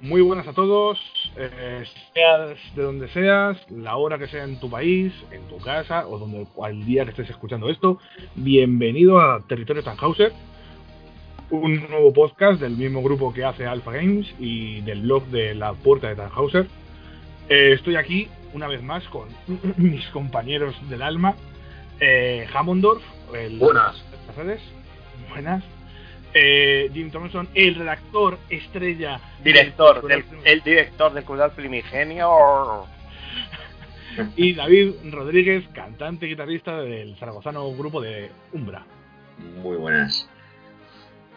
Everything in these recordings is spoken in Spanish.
Muy buenas a todos, eh, seas de donde seas, la hora que sea en tu país, en tu casa o donde al día que estés escuchando esto, bienvenido a Territorio Tannhauser, un nuevo podcast del mismo grupo que hace Alpha Games y del blog de la puerta de Tannhauser. Eh, estoy aquí una vez más con mis compañeros del alma, eh, Hammondorf, el Buenas. las redes, buenas, eh, Jim Thompson, el redactor estrella Director, del- del, el director del Crudal Primigenio. y David Rodríguez, cantante y guitarrista del zaragozano grupo de Umbra. Muy buenas.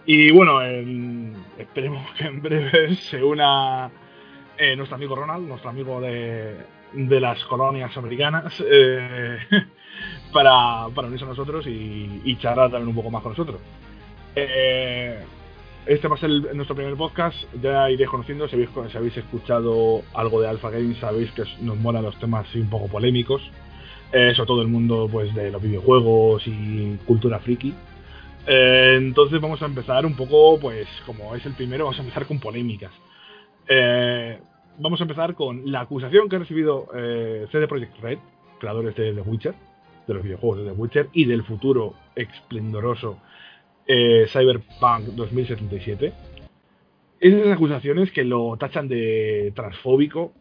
Y bueno, en- esperemos que en breve se una eh, nuestro amigo Ronald, nuestro amigo de, de las colonias americanas, eh, para, para unirse a nosotros y, y charlar también un poco más con nosotros. Eh, este va a ser nuestro primer podcast, ya iréis conociendo, si habéis, escuchado algo de Alpha Games sabéis que nos molan los temas un poco polémicos, eh, sobre todo el mundo pues de los videojuegos y cultura friki. Eh, entonces vamos a empezar un poco, pues como es el primero, vamos a empezar con polémicas. Eh, vamos a empezar con la acusación que ha recibido eh, CD Projekt Red, creadores de The Witcher, de los videojuegos de The Witcher y del futuro esplendoroso eh, Cyberpunk 2077. Esas acusaciones que lo tachan de transfóbico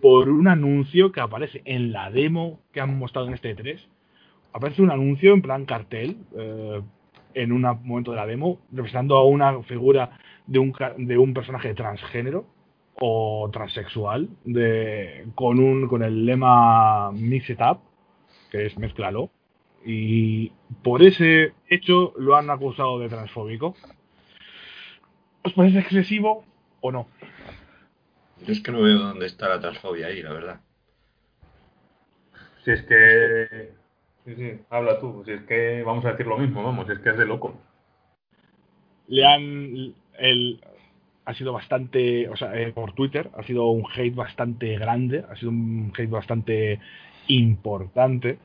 por un anuncio que aparece en la demo que han mostrado en este 3 aparece un anuncio en plan cartel eh, en un momento de la demo representando a una figura de un, personaje transgénero o transexual con un con el lema Mix It Up que es mezclalo y por ese hecho lo han acusado de transfóbico ¿os parece excesivo o no? Yo es que no veo dónde está la transfobia ahí, la verdad. Si es que. Sí, sí, habla tú. Si es que vamos a decir lo mismo, vamos, si es que es de loco. le han el ha sido bastante o sea eh, por Twitter ha sido un hate bastante grande ha sido un hate bastante importante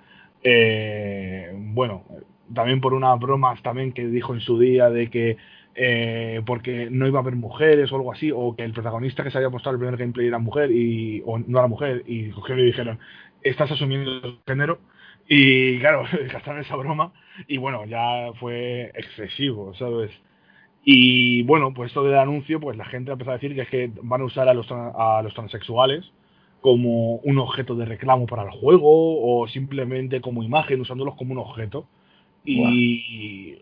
Eh, bueno también por unas bromas también que dijo en su día de que eh, porque no iba a haber mujeres o algo así o que el protagonista que se había mostrado el primer gameplay era mujer y o no era mujer y cogieron y dijeron estás asumiendo el género y claro gastaron esa broma y bueno ya fue excesivo sabes y bueno, pues esto del anuncio, pues la gente empezó a decir que es que van a usar a los, a los transexuales como un objeto de reclamo para el juego o simplemente como imagen, usándolos como un objeto. Y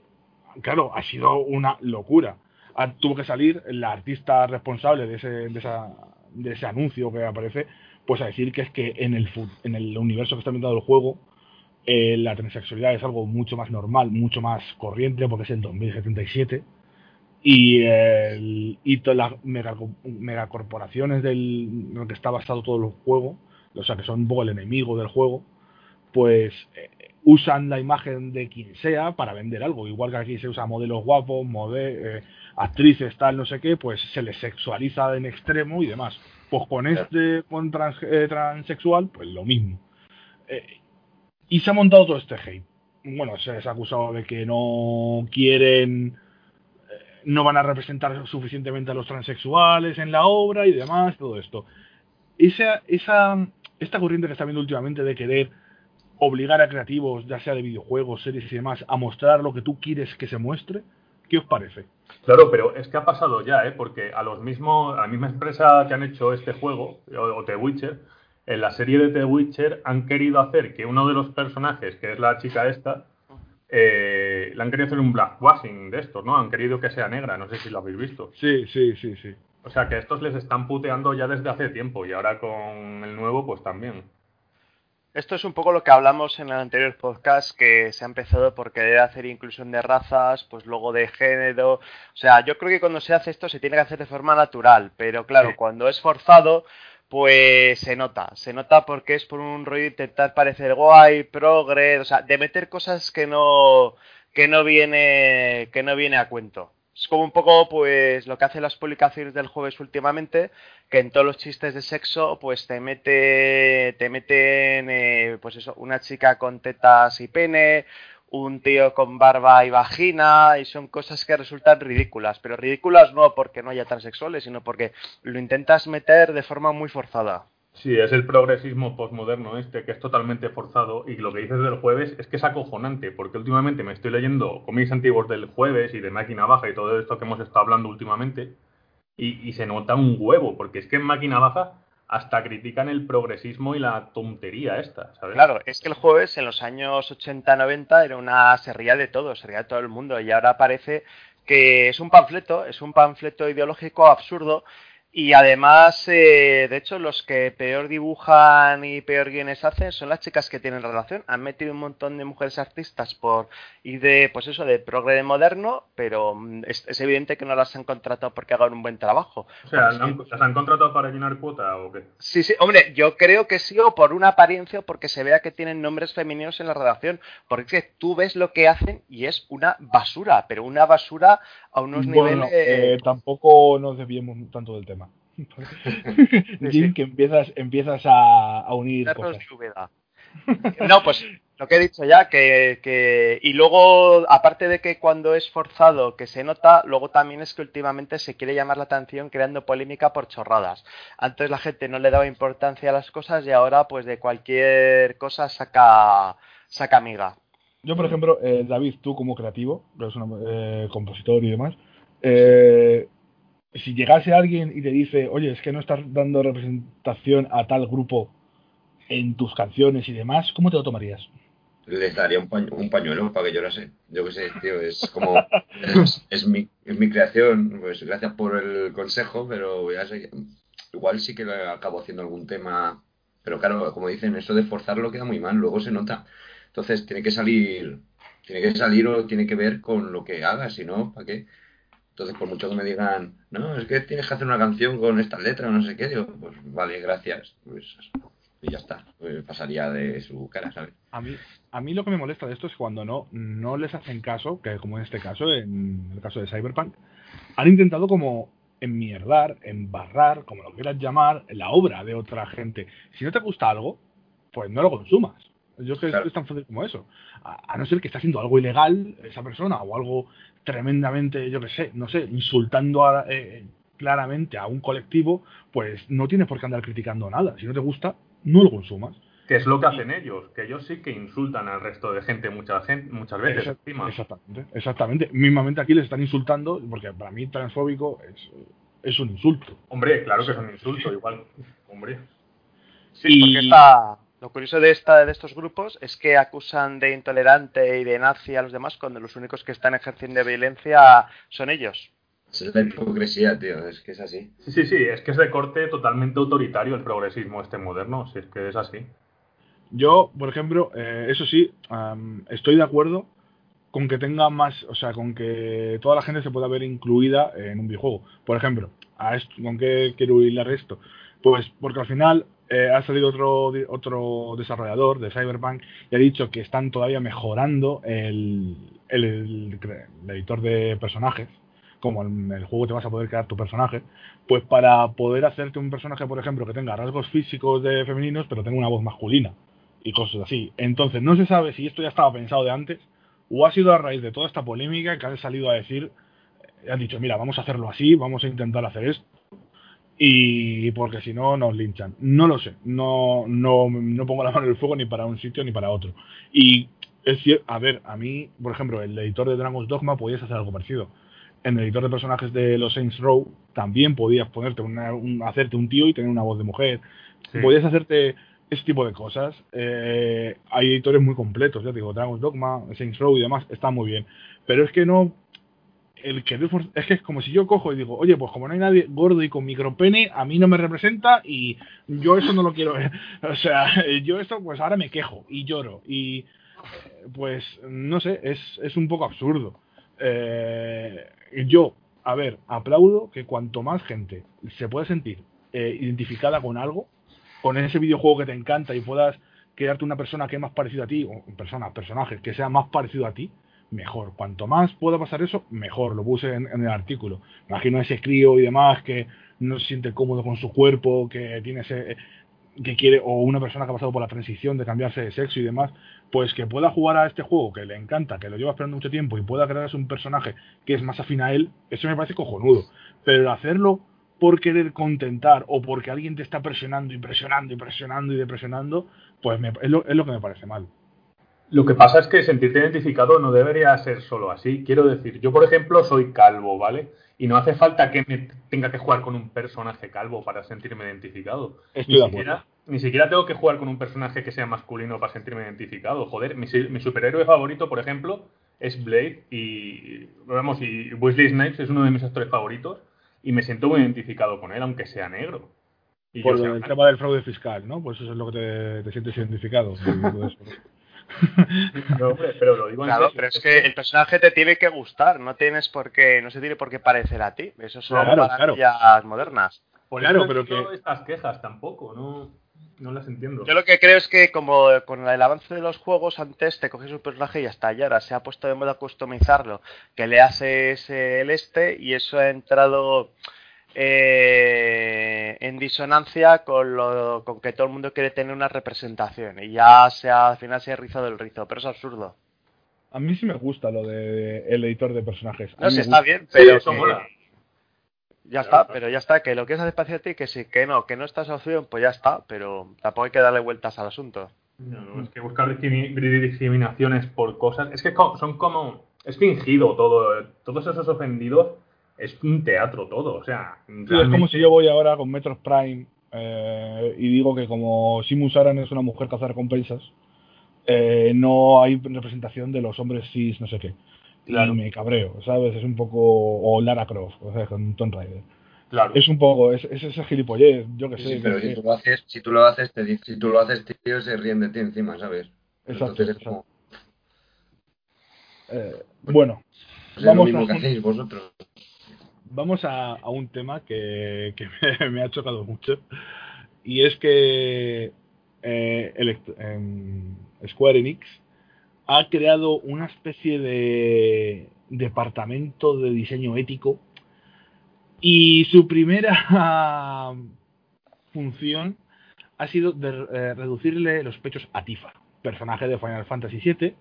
claro, ha sido una locura. Tuvo que salir la artista responsable de ese, de, esa, de ese anuncio que aparece, pues a decir que es que en el, en el universo que está ambientado el juego, eh, la transexualidad es algo mucho más normal, mucho más corriente, porque es el 2077 y, el, y todas las mega, megacorporaciones del en lo que está basado todo el juego, o sea que son un poco el enemigo del juego, pues eh, usan la imagen de quien sea para vender algo. Igual que aquí se usa modelos guapos, mode, eh, actrices, tal, no sé qué, pues se les sexualiza en extremo y demás. Pues con este, con trans- eh, transexual, pues lo mismo. Eh, y se ha montado todo este hate. Bueno, se les ha acusado de que no quieren no van a representar suficientemente a los transexuales en la obra y demás, todo esto. Esa, esa, esta corriente que está viendo últimamente de querer obligar a creativos, ya sea de videojuegos, series y demás, a mostrar lo que tú quieres que se muestre, ¿qué os parece? Claro, pero es que ha pasado ya, ¿eh? Porque a los mismos, a la misma empresa que han hecho este juego, o, The Witcher, en la serie de The Witcher han querido hacer que uno de los personajes, que es la chica esta, eh, le han querido hacer un blackwashing de estos, ¿no? Han querido que sea negra, no sé si lo habéis visto. Sí, sí, sí, sí. O sea que estos les están puteando ya desde hace tiempo y ahora con el nuevo pues también. Esto es un poco lo que hablamos en el anterior podcast, que se ha empezado por querer hacer inclusión de razas, pues luego de género. O sea, yo creo que cuando se hace esto se tiene que hacer de forma natural, pero claro, Sí. cuando es forzado, pues se nota. Se nota porque es por un rollo de intentar parecer guay, progre, o sea, de meter cosas que no, que no viene, que no viene a cuento. Es como un poco, pues, lo que hacen las publicaciones del jueves últimamente, que en todos los chistes de sexo, pues te mete, te meten, eh, pues eso, una chica con tetas y pene, un tío con barba y vagina, y son cosas que resultan ridículas, pero ridículas no porque no haya transexuales, sino porque lo intentas meter de forma muy forzada. Sí, es el progresismo posmoderno este, que es totalmente forzado. Y lo que dices del jueves es que es acojonante, porque últimamente me estoy leyendo cómics antiguos del jueves y de Máquina Baja y todo esto que hemos estado hablando últimamente. Y, y se nota un huevo, porque es que en Máquina Baja hasta critican el progresismo y la tontería esta, ¿sabes? Claro, es que el jueves en los años 80-90 era una se ría de todo, se ría de todo el mundo y ahora parece que es un panfleto, es un panfleto ideológico absurdo y además, eh, de hecho, los que peor dibujan y peor guiones hacen son las chicas que tienen relación. Han metido un montón de mujeres artistas por ir de, pues eso, de progre moderno, pero mm, es, es evidente que no las han contratado porque hagan un buen trabajo. O sea, Porque ¿la han- ¿las han contratado para llenar cuota o qué? Sí, sí, hombre, yo creo que sí, o por una apariencia, o porque se vea que tienen nombres femeninos en la redacción. Porque es que tú ves lo que hacen y es una basura, pero una basura a unos Bueno, niveles. eh, tampoco nos desviemos tanto del tema. Jim, que empiezas, empiezas a, a unir cosas. No, pues lo que he dicho ya, que, que. Y luego, aparte de que cuando es forzado que se nota, luego también es que últimamente se quiere llamar la atención creando polémica por chorradas. Antes la gente no le daba importancia a las cosas y ahora, pues de cualquier cosa saca, saca amiga. Yo, por ejemplo, eh, David, tú como creativo, eres un eh, compositor y demás, eh, si llegase alguien y te dice, oye, es que no estás dando representación a tal grupo en tus canciones y demás, ¿cómo te lo tomarías? Les daría un, un pañuelo para que llorase. Yo qué sé, tío, es como. Es, es mi, es mi creación, pues gracias por el consejo, pero ya sé. Igual sí que acabo haciendo algún tema. Pero claro, como dicen, eso de forzarlo queda muy mal, luego se nota. Entonces tiene que salir. Tiene que salir o tiene que ver con lo que hagas, si no, ¿para qué? Entonces, por mucho que me digan, no, es que tienes que hacer una canción con esta letra o no sé qué, digo, pues vale, gracias. Pues y ya está. Pues pasaría de su cara, ¿sabes? A mí, a mí lo que me molesta de esto es cuando no, no les hacen caso, que como en este caso, en el caso de Cyberpunk, han intentado como enmierdar, embarrar, como lo quieras llamar, la obra de otra gente. Si no te gusta algo, pues no lo consumas. Yo creo que Claro. es tan fácil como eso. A, a no ser que esté haciendo algo ilegal esa persona o algo tremendamente, yo qué sé, no sé, insultando a- eh, claramente a un colectivo, pues no tienes por qué andar criticando nada. Si no te gusta, no lo consumas. Que es lo que hacen ellos, que ellos sí que insultan al resto de gente muchas, gen- muchas veces Exact- encima. Exactamente, exactamente. Mismamente aquí les están insultando, porque para mí transfóbico es, es un insulto. Hombre, claro que es un insulto, igual. Hombre. Sí, Y- porque esta, lo curioso de, esta, de estos grupos es que acusan de intolerante y de nazi a los demás cuando los únicos que están ejerciendo violencia son ellos. Esa es la hipocresía, tío, es que es así. Sí, sí, sí, es que es de corte totalmente autoritario el progresismo este moderno, si es que es así. Yo, por ejemplo, eh, eso sí, am, estoy de acuerdo con que tenga más, o sea, con que toda la gente se pueda ver incluida en un videojuego. Por ejemplo, a esto, ¿con qué quiero hilar esto? Pues porque al final eh, ha salido otro, otro desarrollador de Cyberpunk y ha dicho que están todavía mejorando el, el- el el editor de personajes, como en el juego te vas a poder crear tu personaje, pues para poder hacerte un personaje, por ejemplo, que tenga rasgos físicos de femeninos, pero tenga una voz masculina y cosas así. Entonces, no se sabe si esto ya estaba pensado de antes o ha sido a raíz de toda esta polémica que han salido a decir, han dicho, mira, vamos a hacerlo así, vamos a intentar hacer esto y porque si no nos linchan. No lo sé, no, no, no pongo la mano en el fuego ni para un sitio ni para otro. Y es cierto, a ver, a mí, por ejemplo, el editor de Dragon's Dogma podías hacer algo parecido. En el editor de personajes de los Saints Row también podías ponerte una, un- hacerte un tío y tener una voz de mujer. Sí. Podías hacerte ese tipo de cosas. Eh, hay editores muy completos, ya te digo, Dragon's Dogma, Saints Row y demás, está muy bien. Pero es que no. El que es que es como si yo cojo y digo, oye, pues como no hay nadie gordo y con micropene, a mí no me representa y yo eso no lo quiero ver. O sea, yo esto, pues ahora me quejo y lloro y pues no sé, es, es un poco absurdo. Eh, yo, a ver, aplaudo que cuanto más gente se pueda sentir eh, identificada con algo, con ese videojuego que te encanta y puedas crearte una persona que es más parecida a ti, o persona, personaje que sea más parecido a ti, mejor. Cuanto más pueda pasar eso, mejor. Lo puse en, el artículo. Imagino a ese crío y demás que no se siente cómodo con su cuerpo, que tiene ese que quiere, o una persona que ha pasado por la transición de cambiarse de sexo y demás, pues que pueda jugar a este juego que le encanta, que lo lleva esperando mucho tiempo y pueda crearse un personaje que es más afín a él, eso me parece cojonudo. Pero hacerlo por querer contentar o porque alguien te está presionando y presionando y presionando y depresionando, pues es, lo, es lo que me parece mal. Lo que pasa es que sentirte identificado no debería ser solo así. Quiero decir, yo por ejemplo soy calvo, ¿vale? Y no hace falta que me tenga que jugar con un personaje calvo para sentirme identificado. Estoy ni, siquiera, ni siquiera tengo que jugar con un personaje que sea masculino para sentirme identificado. Joder, mi, superhéroe favorito, por ejemplo, es Blade y, vamos, y Wesley Snipes es uno de mis actores favoritos y me siento muy identificado con él, aunque sea negro. por el tema del fraude fiscal, ¿no? Pues eso es lo que te, te sientes identificado. pero lo digo Claro, pero es que el personaje te tiene que gustar, no tienes por qué, no se tiene por qué parecer a ti. Eso son claro, maravillas modernas. claro, pero que estas quejas tampoco, no no las entiendo. Yo lo que creo es que como con el avance de los juegos antes te coges un personaje y hasta ya ahora se ha puesto de moda customizarlo, que le haces el este y eso ha entrado eh, en disonancia con, lo, con que todo el mundo quiere tener una representación y ya se ha, al final se ha rizado el rizo, pero es absurdo. A mí sí me gusta lo de el editor de personajes. no, sé, está bien, pero eso Ya está, pero ya está, que lo que es hacer a ti, que sí, que no, que no está esa opción, pues ya está, pero tampoco hay que darle vueltas al asunto. No, es que buscar discriminaciones por cosas, es que son como, es fingido todo, todos esos ofendidos es un teatro todo, o sea... es como si yo voy ahora con Metros Prime eh, y digo que como Simus Aran es una mujer cazar recompensas, eh, no hay representación de los hombres cis, no sé qué. Claro. Y me cabreo, ¿sabes? Es un poco... O Lara Croft, o sea, con Tomb Raider. Claro. Es un poco, es, es ese gilipollez, yo que sé. pero si, tú lo haces, si tú lo haces, te, si tú lo haces, tío, se ríen de ti encima, ¿sabes? Exacto. Como... Eh, bueno, vamos a... hacéis vosotros vamos a, un tema que, me, ha chocado mucho. Y es que eh, em, Square Enix ha creado una especie de departamento de diseño ético y su primera función ha sido de, eh, reducirle los pechos a Tifa, personaje de Final Fantasy VII,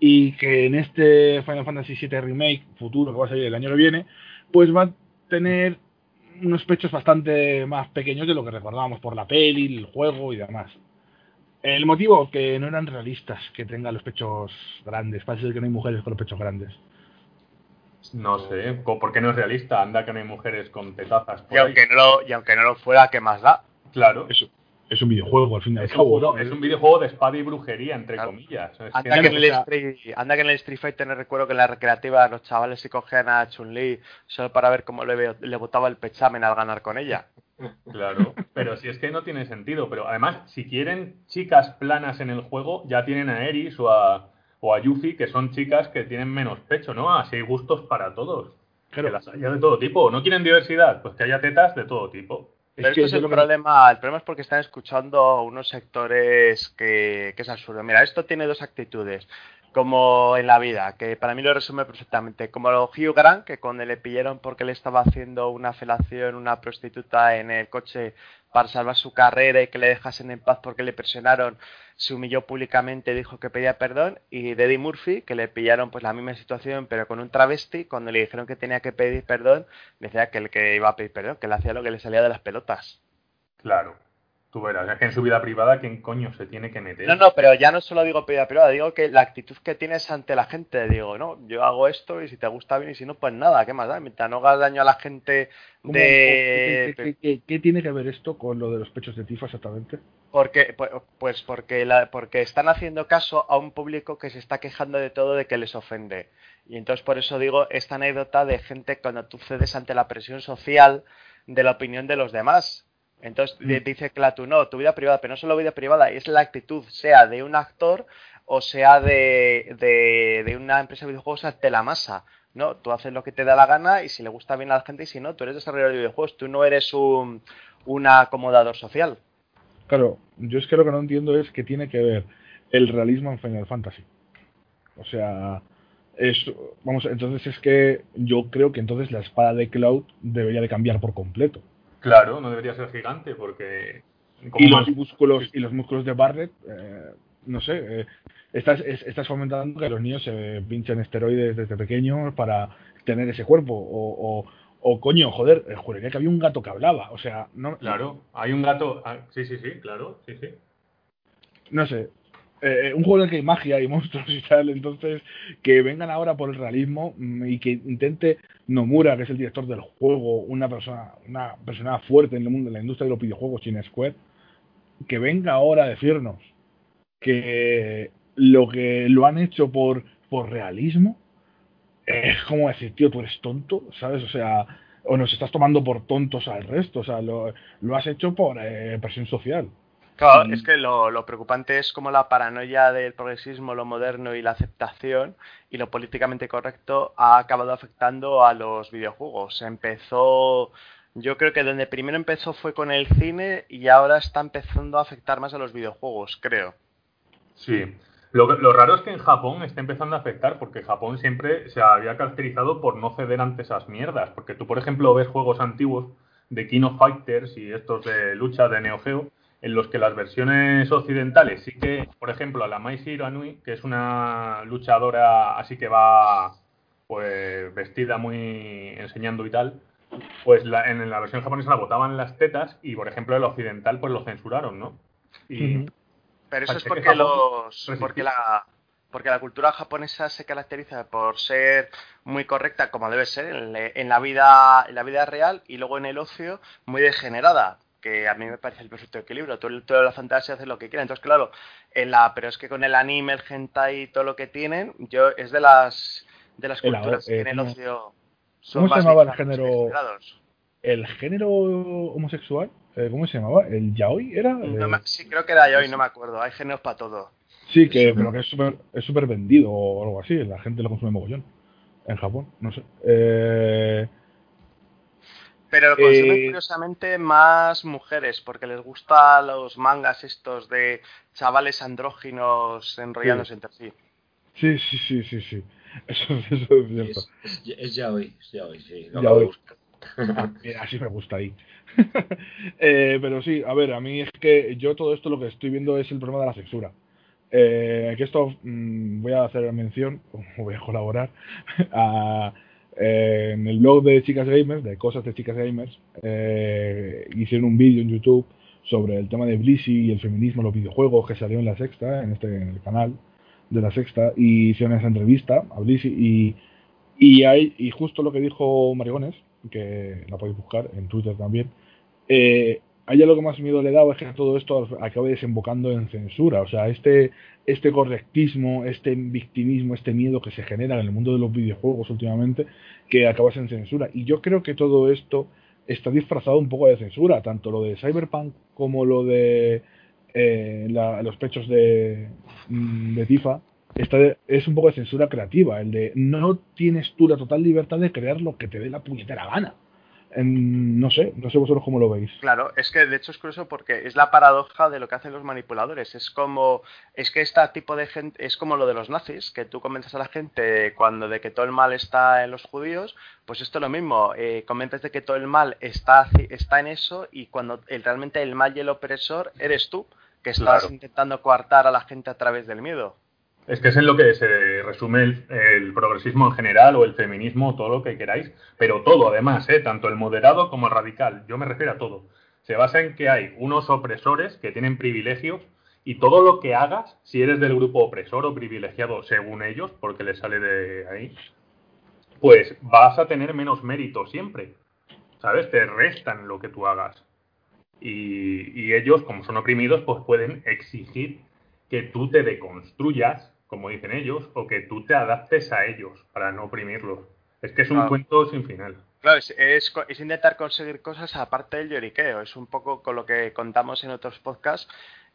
y que en este Final Fantasy VII Remake futuro que va a salir el año que viene, pues va a tener unos pechos bastante más pequeños de lo que recordábamos por la peli, el juego y demás. El motivo que no eran realistas que tengan los pechos grandes, parece que no hay mujeres con los pechos grandes. No sé, ¿por qué no es realista? Anda que no hay mujeres con tetazas. y, aunque no lo, y aunque no lo fuera, ¿qué más da? Claro. Eso es un videojuego al fin y al cabo. es un videojuego de espada y brujería, entre comillas. anda, que, en el Street, anda que en el Street Fighter no recuerdo que en la recreativa los chavales se cogían a Chun-Li solo para ver cómo le, le botaba el pechamen al ganar con ella. Claro, pero si es que no tiene sentido. Pero además, si quieren chicas planas en el juego, ya tienen a Eris o a, o a Yuffie, que son chicas que tienen menos pecho, ¿no? Así hay gustos para todos. Que las haya de todo tipo. ¿No quieren diversidad? Pues que haya tetas de todo tipo. Pero esto es el problema. El problema es porque están escuchando unos sectores que, que es absurdo. Mira, esto tiene dos actitudes como en la vida, que para mí lo resume perfectamente. Como Hugh Grant, que cuando le pillaron porque le estaba haciendo una felación una prostituta en el coche para salvar su carrera y que le dejasen en paz porque le presionaron, se humilló públicamente, dijo que pedía perdón. Y Eddie Murphy, que le pillaron pues la misma situación, pero con un travesti, cuando le dijeron que tenía que pedir perdón, decía que el que iba a pedir perdón, que le hacía lo que le salía de las pelotas. Claro. Tú verás, es que en su vida privada, ¿quién coño se tiene que meter? No, no, pero ya no solo digo vida privada, digo que la actitud que tienes ante la gente, digo, no, yo hago esto y si te gusta bien y si no, pues nada, ¿qué más da? Mientras no hagas daño a la gente ¿Cómo- de... ¿Qué, qué- qué- qué tiene que ver esto con lo de los pechos de tifa exactamente? Porque, pu- pues porque, la- porque están haciendo caso a un público que se está quejando de todo de que les ofende. Y entonces por eso digo esta anécdota de gente cuando tú cedes ante la presión social de la opinión de los demás. Entonces Mm. di- dice Clatu, no, tu vida privada, pero no solo vida privada, es la actitud, sea de un actor o sea de, de, de una empresa de videojuegos ante la masa. No, tú haces lo que te da la gana y si le gusta bien a la gente y si no, tú eres desarrollador de videojuegos, tú no eres un, un acomodador social. Claro, yo es que lo que no entiendo es que tiene que ver el realismo en Final Fantasy. O sea, es, vamos, entonces es que yo creo que entonces la espada de Cloud debería de cambiar por completo. Claro, no debería ser gigante porque... Y los más- músculos y los músculos de Barret, eh, no sé, eh, estás, es- estás fomentando que los niños se pinchen esteroides desde pequeños para tener ese cuerpo. O, o, o coño, joder, eh, juraría que había un gato que hablaba. O sea, no, Claro, hay un gato... ah, sí, sí, sí, claro, sí, sí. no sé, eh, un juego en el que hay magia y monstruos y tal, entonces que vengan ahora por el realismo mm, y que intente Nomura, que es el director del juego, una persona, una persona fuerte en el mundo de la industria de los videojuegos y en Square, que venga ahora a decirnos que lo que lo han hecho por, por realismo es como decir, tío, tú eres tonto, ¿sabes? O sea, o nos estás tomando por tontos al resto, o sea, lo, lo has hecho por eh, presión social. Claro, Mm. es que lo, lo preocupante es como la paranoia del progresismo, lo moderno y la aceptación y lo políticamente correcto ha acabado afectando a los videojuegos. Empezó, yo creo que donde primero empezó fue con el cine y ahora está empezando a afectar más a los videojuegos, creo. Sí. Lo, lo raro es que en Japón está empezando a afectar, porque Japón siempre se había caracterizado por no ceder ante esas mierdas. Porque tú, por ejemplo, ves juegos antiguos de King of Fighters y estos de lucha de Neo Geo, en los que las versiones occidentales sí que, por ejemplo, la Mai Shiro Anui, que es una luchadora así que va pues vestida muy enseñando y tal, pues la- en la versión japonesa la botaban las tetas y, por ejemplo, el occidental pues lo censuraron, ¿no? Y. Pero eso es porque los porque la porque la cultura japonesa se caracteriza por ser muy correcta como debe ser en, le- en la vida en la vida real y luego en el ocio muy degenerada que a mí me parece el perfecto equilibrio todo, toda la fantasía hace lo que quiere entonces claro en la pero es que con el anime el hentai y todo lo que tienen yo es de las de las culturas que en el ¿cómo- ocio cómo se llamaba el género? el género homosexual, eh, ¿cómo se llamaba? ¿El yaoi era? No Eh, me- sí creo que era yo y no me acuerdo hay géneros para todo sí, que, Sí. pero que es súper es súper vendido o algo así, la gente lo consume mogollón. En Japón, no sé. Eh, Pero lo consumen Eh, curiosamente más mujeres, porque les gustan los mangas estos de chavales andróginos enrollándose entre sí. sí, sí, sí, sí, sí. Eso, eso es cierto. Es, es, es ya hoy, es ya hoy, sí. Ya hoy. buscar. Ah, mira, así me gusta ahí. Eh, pero sí, a ver, a mí es que yo todo esto lo que estoy viendo es el problema de la censura. Eh, que esto mm, voy a hacer mención, o voy a colaborar, a, en el blog de Chicas Gamers, de Cosas de Chicas Gamers, eh, hicieron un vídeo en YouTube sobre el tema de Blissy y el feminismo en los videojuegos que salió en la sexta, en este en el canal de la sexta, y hicieron esa entrevista a Blissy y, y, hay, y justo lo que dijo Marigones, que la podéis buscar en Twitter también, eh, a ella lo que más miedo le daba es que todo esto acabe desembocando en censura. O sea, este, este correctismo, este victimismo, este miedo que se genera en el mundo de los videojuegos últimamente, que acabas en censura. Y yo creo que todo esto está disfrazado un poco de censura, tanto lo de Cyberpunk como lo de eh, la- los pechos de, mm, de Tifa. Está de- es un poco de censura creativa, el de no tienes tú la total libertad de crear lo que te dé la puñetera gana. En- no sé, no sé vosotros cómo lo veis. Claro, es que de hecho es curioso porque es la paradoja de lo que hacen los manipuladores. Es como, es que este tipo de gente, es como lo de los nazis, que tú comentas a la gente cuando de que todo el mal está en los judíos, pues esto es lo mismo, eh, comentas de que todo el mal está, está en eso y cuando el- realmente el mal y el opresor eres tú, que estás Claro. intentando coartar a la gente a través del miedo. Es que es en lo que se resume el, progresismo en general o el feminismo, todo lo que queráis, pero todo además, ¿eh? tanto el moderado como el radical. Yo me refiero a todo. Se basa en que hay unos opresores que tienen privilegios y todo lo que hagas, si eres del grupo opresor o privilegiado según ellos, porque les sale de ahí, pues vas a tener menos mérito siempre. ¿Sabes? Te restan lo que tú hagas. Y, y ellos, como son oprimidos, pues pueden exigir que tú te deconstruyas, como dicen ellos, o que tú te adaptes a ellos para no oprimirlos. Es que es un Claro. cuento sin final. Claro, es, es es intentar conseguir cosas aparte del lloriqueo. Es un poco con lo que contamos en otros podcasts.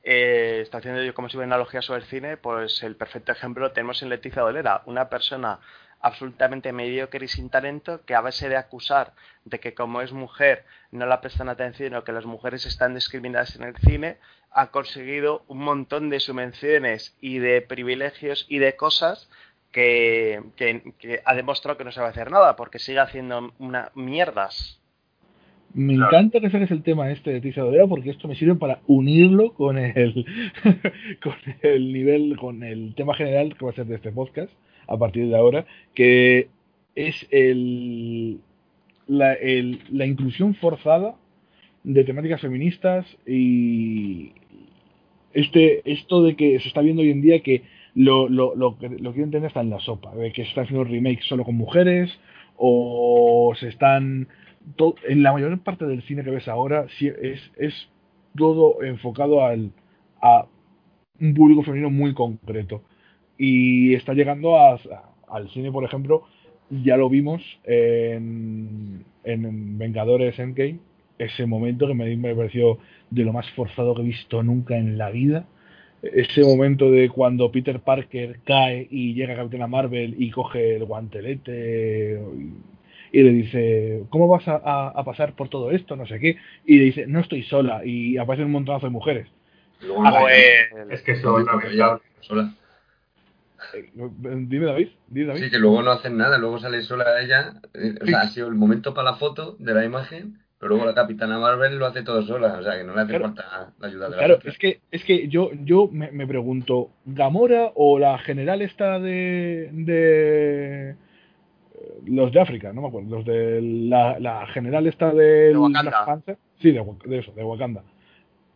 Eh, está haciendo yo como si hubiera analogía sobre el cine, pues el perfecto ejemplo lo tenemos en Leticia Dolera, una persona absolutamente mediocre y sin talento que a base de acusar de que como es mujer no la prestan atención o que las mujeres están discriminadas en el cine, ha conseguido un montón de subvenciones y de privilegios y de cosas que, que- que ha demostrado que no sabe hacer nada porque sigue haciendo una mierdas. Me Claro. encanta que saques el tema este de Tiza Dodera porque esto me sirve para unirlo con el con el nivel, con el tema general que va a ser de este podcast a partir de ahora, que es el la, la inclusión forzada de temáticas feministas y este esto de que se está viendo hoy en día que lo, lo, lo, lo quiero entender está en la sopa, de que se están haciendo remakes solo con mujeres o se están en la mayor parte del cine que ves ahora es, es todo enfocado al, a un público femenino muy concreto. Y está llegando a- a- al cine, por ejemplo, ya lo vimos en, en Vengadores Endgame, ese momento que me, me pareció de lo más forzado que he visto nunca en la vida. Ese momento de cuando Peter Parker cae y llega Capitana Marvel y coge el guantelete y, y le dice, ¿cómo vas a, a- a pasar por todo esto? No sé qué. Y le dice, no estoy sola. Y aparecen un montonazo de mujeres. Luego no, Pues, Es que lamentable. ella sola. Eh, Dime, David. Dime, David. Sí, que luego no hacen nada, luego sale sola ella. eh, O sea, ha sido el momento para la foto de la imagen, pero luego la Capitana Marvel lo hace todo sola, o sea, que no le hace Claro. falta la ayuda de la Claro, otra. es que, es que yo, yo me, me pregunto, ¿Gamora o la general esta de, de eh, los de África, no me acuerdo, los de la, la general esta de De Wakanda. Panther, sí, de eso, de Wakanda.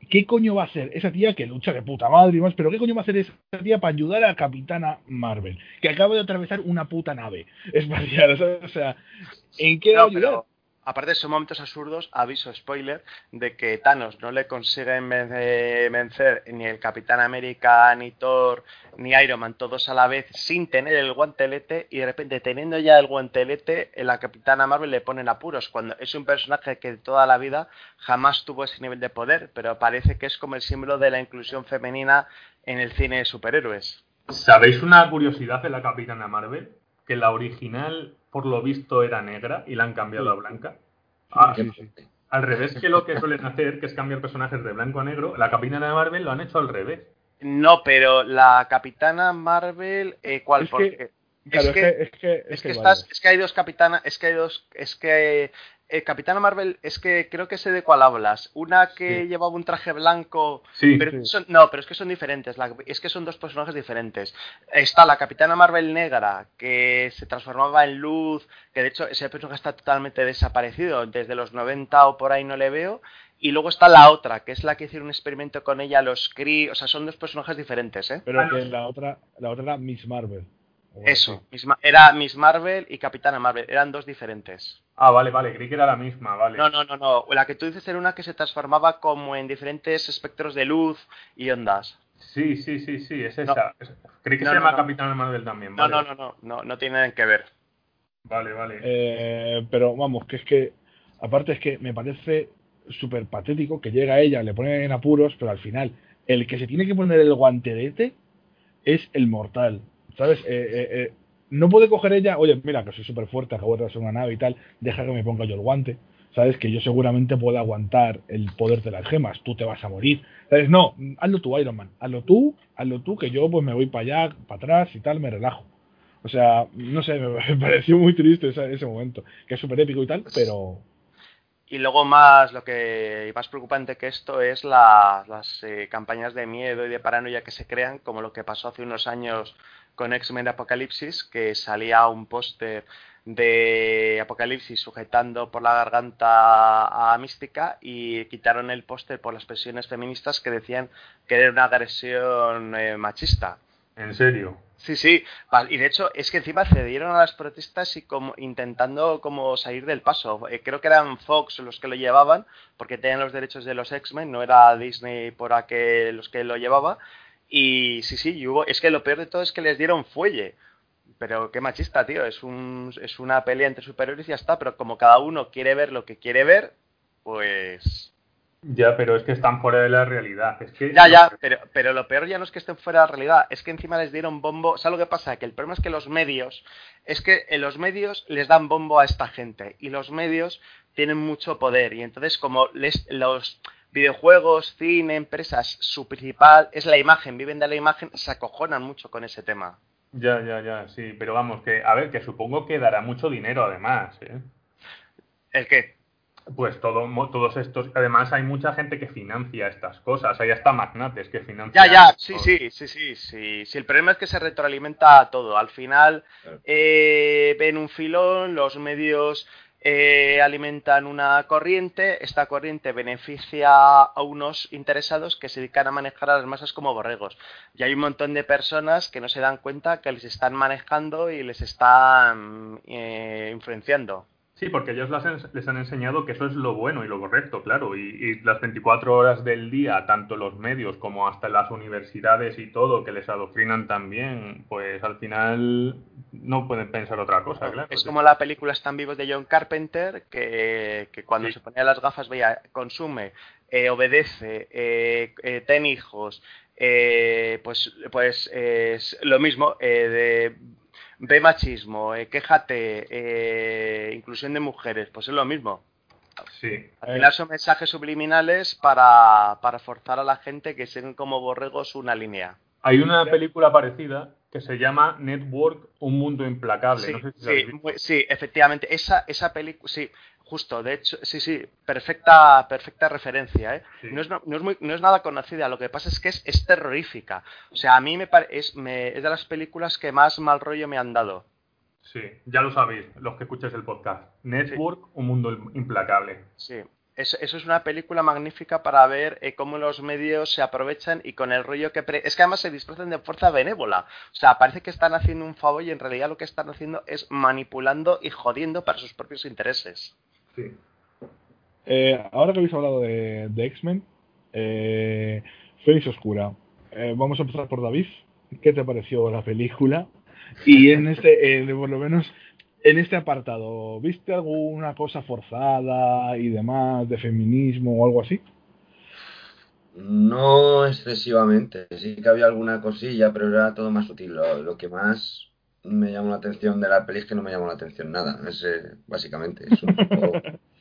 ¿Qué coño va a hacer esa tía que lucha de puta madre y más? Pero ¿qué coño va a hacer esa tía para ayudar a Capitana Marvel? Que acaba de atravesar una puta nave espacial. ¿sabes? O sea, ¿en qué va a ayudar? pero aparte son momentos absurdos, aviso spoiler, de que Thanos no le consiguen eh, vencer ni el Capitán América, ni Thor, ni Iron Man, todos a la vez, sin tener el guantelete, y de repente teniendo ya el guantelete, la Capitana Marvel le ponen apuros, cuando es un personaje que toda la vida jamás tuvo ese nivel de poder, pero parece que es como el símbolo de la inclusión femenina en el cine de superhéroes. ¿Sabéis una curiosidad de la Capitana Marvel? Que la original, por lo visto, era negra y la han cambiado a blanca. Ah, sí, sí. Al revés que lo que suelen hacer, que es cambiar personajes de blanco a negro, la Capitana Marvel lo han hecho al revés. No, pero la Capitana Marvel, eh, ¿cuál? Es que- Claro, es que- es que, Es que, hay estás, varios. es que hay dos capitanas, es que hay dos, es que eh, Capitana Marvel, es que creo que sé de cuál hablas. Una que Sí. llevaba un traje blanco, Sí, pero sí. son- no, pero es que son diferentes. la- es que son dos personajes diferentes. Está la Capitana Marvel negra que se transformaba en luz, que de hecho ese personaje está totalmente desaparecido desde los 90 o por ahí no le veo. Y luego está la otra, que es la que hicieron un experimento con ella, los Kree, o sea, son dos personajes diferentes, ¿eh? Pero que la otra, la otra era Miss Marvel. Eso, era Miss Marvel y Capitana Marvel, eran dos diferentes. Ah, vale, vale, creí que era la misma, vale. No, no, no, no. La que tú dices era una que se transformaba como en diferentes espectros de luz y ondas. Sí, sí, sí, sí, es No. esa. Es- Creí que No, se no, llama no. Capitana Marvel también, No, vale. no, no, no, no, no tienen que ver. Vale, vale. Eh, pero vamos, que es que, aparte es que me parece súper patético que llega ella, le ponen en apuros, pero al final el que se tiene que poner el guantelete es el mortal, ¿sabes? Eh, eh, eh, no puede coger ella, oye, mira, que soy súper fuerte, acabo de hacer una nave y tal, deja que me ponga yo el guante, ¿sabes? Que yo seguramente puedo aguantar el poder de las gemas, tú te vas a morir. ¿Sabes? No, hazlo tú, Iron Man, hazlo tú, hazlo tú, que yo pues me voy para allá, para atrás y tal, me relajo. O sea, no sé, me pareció muy triste ese, ese momento, que es súper épico y tal, pero... Y luego más, lo que más preocupante que esto es la- las eh, campañas de miedo y de paranoia que se crean, como lo que pasó hace unos años con X-Men Apocalipsis, que salía un póster de Apocalipsis sujetando por la garganta a Mística y quitaron el póster por las presiones feministas que decían que era una agresión eh, machista. ¿En serio? Sí, sí, y de hecho es que encima cedieron a las protestas y como intentando como salir del paso. Eh, creo que eran Fox los que lo llevaban, porque tenían los derechos de los X-Men, no era Disney por aquel los que lo llevaba. Y sí, sí, hubo, es que lo peor de todo es que les dieron fuelle. Pero qué machista, tío, es, un, es una pelea entre superiores y ya está, pero como cada uno quiere ver lo que quiere ver, pues ya, pero es que están fuera de la realidad. Es que ya, ya, pero, pero lo peor ya no es que estén fuera de la realidad, es que encima les dieron bombo. ¿Sabes lo que pasa? Que el problema es que los medios, es que en los medios les dan bombo a esta gente y los medios tienen mucho poder y entonces como les, los videojuegos, cine, empresas, su principal es la imagen, viven de la imagen, se acojonan mucho con ese tema. Ya, ya, ya, sí, pero vamos, que, a ver, que supongo que dará mucho dinero además, ¿eh? ¿El qué? Pues todo, todos estos, además hay mucha gente que financia estas cosas, hay hasta magnates que financian. Ya, ya, sí, sí, sí, sí, sí, sí. El problema es que se retroalimenta todo. Al final eh, ven un filón, los medios eh, alimentan una corriente, esta corriente beneficia a unos interesados que se dedican a manejar a las masas como borregos. Y hay un montón de personas que no se dan cuenta que les están manejando y les están eh, influenciando. Sí, porque ellos les han enseñado que eso es lo bueno y lo correcto, claro. Y, las 24 horas del día, tanto los medios como hasta las universidades y todo, que les adoctrinan también, pues al final no pueden pensar otra cosa, claro. Es como la película Están vivos de John Carpenter, que, cuando se ponía las gafas veía, consume, eh, obedece, eh, eh, ten hijos, pues, pues es lo mismo, de ve machismo, eh, quéjate, eh, inclusión de mujeres, pues es lo mismo. Sí. Al final son mensajes subliminales para, para forzar a la gente que siguen como borregos una línea. Hay una película parecida que se llama Network, un mundo implacable. Sí, sí, sí, efectivamente. Esa, esa película, sí, Justo, de hecho, sí, sí, perfecta, perfecta referencia, ¿eh? No, es, no, es muy, no, es, nada conocida, lo que pasa es que es, es terrorífica. O sea, a mí me, es, me es de las películas que más mal rollo me han dado. Sí, ya lo sabéis, los que escucháis el podcast. Network, un mundo implacable. Sí, eso, es una película magnífica para ver eh, cómo los medios se aprovechan y con el rollo que... Es que además se disfrazan de fuerza benévola. O sea, parece que están haciendo un favor y en realidad lo que están haciendo es manipulando y jodiendo para sus propios intereses. Sí. Eh, ahora que habéis hablado de, X-Men, eh, Félix Oscura, eh, vamos a empezar por David. ¿Qué te pareció la película? Y en este, eh, por lo menos en este apartado, ¿viste alguna cosa forzada y demás de feminismo o algo así? No excesivamente, sí que había alguna cosilla, pero era todo más sutil. Lo, que más me llamó la atención de la peli es que no me llamó la atención nada, es, básicamente. Es un poco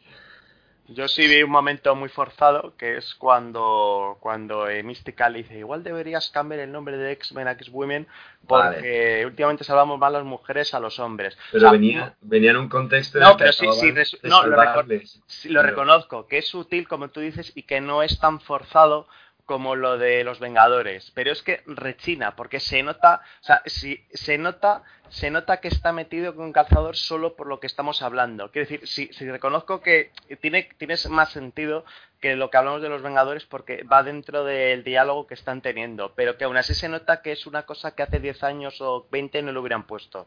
Yo sí vi un momento muy forzado, que es cuando, cuando eh, Mystical dice, igual deberías cambiar el nombre de X-Men a X-Women, porque últimamente salvamos más las mujeres a los hombres. Pero venía, venía en un contexto... No, pero sí, sí, no, lo, lo reconozco, que es sutil, como tú dices, y que no es tan forzado como lo de los Vengadores, pero es que rechina porque se nota, o sea, si se nota, se nota que está metido con un calzador solo por lo que estamos hablando. Quiero decir, si, si reconozco que tiene tienes más sentido que lo que hablamos de los Vengadores porque va dentro del diálogo que están teniendo, pero que aún así se nota que es una cosa que hace 10 años o 20 no lo hubieran puesto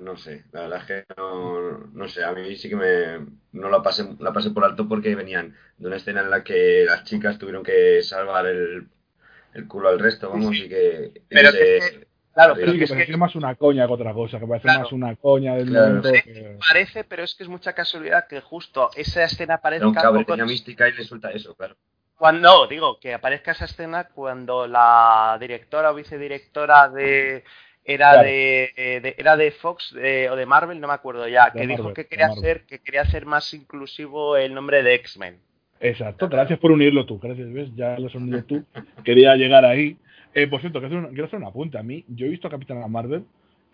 no sé, la verdad es que no, no sé, a mí sí que me no la pasé, la pasé por alto porque venían de una escena en la que las chicas tuvieron que salvar el, el culo al resto, vamos, y que... Pero que, claro, pero que, parece más una coña que otra cosa, que parece más una coña del momento Parece, pero es que es mucha casualidad que justo esa escena aparezca... un tenía mística y le suelta eso, claro. Cuando, digo, que aparezca esa escena cuando la directora o vicedirectora de era de, era de Fox o de Marvel, no me acuerdo ya, que dijo que quería hacer que quería hacer más inclusivo el nombre de X-Men. Exacto, gracias por unirlo tú, gracias, ves, ya lo has unido tú. Quería llegar ahí. Eh, por cierto, quiero hacer, quiero hacer una punta. A mí, yo he visto a Capitana Marvel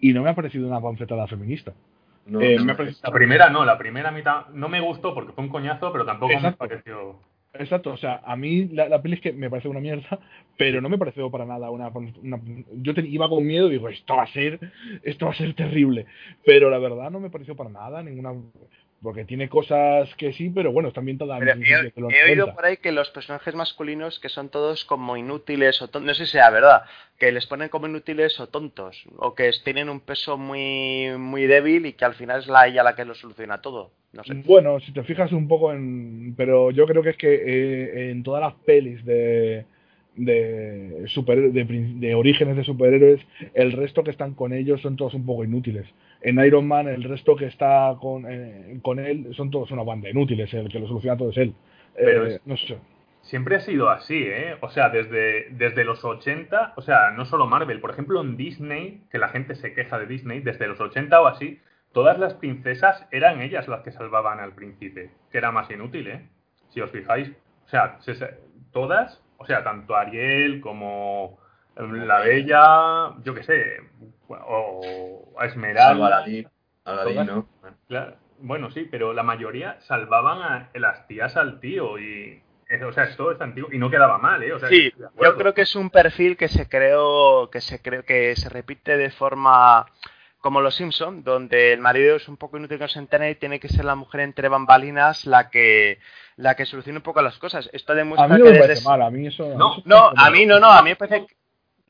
y no me ha parecido una panfletada feminista. Eh, la primera no, la primera mitad no me gustó porque fue un coñazo, pero tampoco me pareció. Exacto, o sea, a mí la, la peli es que me parece una mierda, pero no me pareció para nada una... una- yo te- iba con miedo y digo, esto va a ser, esto va a ser terrible, pero la verdad no me pareció para nada ninguna... Porque tiene cosas que sí, pero bueno, está ambientada en he, he oído 90. por ahí que los personajes masculinos que son todos como inútiles o tontos, no sé si sea verdad, que les ponen como inútiles o tontos, o que tienen un peso muy muy débil y que al final es la ella la que lo soluciona todo. No sé. Bueno, si te fijas un poco en... Pero yo creo que es que eh, en todas las pelis de, de, super, de, orígenes de superhéroes, el resto que están con ellos son todos un poco inútiles. En Iron Man, el resto que está con, eh, con él son todos una banda inútiles, el que lo soluciona todo es él. Pero Eh, es- No sé. Siempre ha sido así, ¿eh? O sea, desde, desde los 80, o sea, no solo Marvel, por ejemplo en Disney, que la gente se queja de Disney, desde los 80 o así, todas las princesas eran ellas las que salvaban al príncipe, que era más inútil, ¿eh? Si os fijáis. O sea, se- se- todas, o sea, tanto Ariel como la Bella, yo qué sé, o Salva a Esmeralda. Todas. ¿no? Claro, bueno, sí, pero la mayoría salvaban a las tías al tío y... O sea, esto es antiguo y no quedaba mal, ¿eh? O sea, Sí, yo creo que es un perfil que se creó, que se creo que se repite de forma como los Simpson, donde el marido es un poco inútil que no se entera y tiene que ser la mujer entre bambalinas la que la que solucione un poco las cosas. Esto A demuestra mí no que me desde mal, a mí eso... No, eso No, está a mí no, no, a mí me parece que-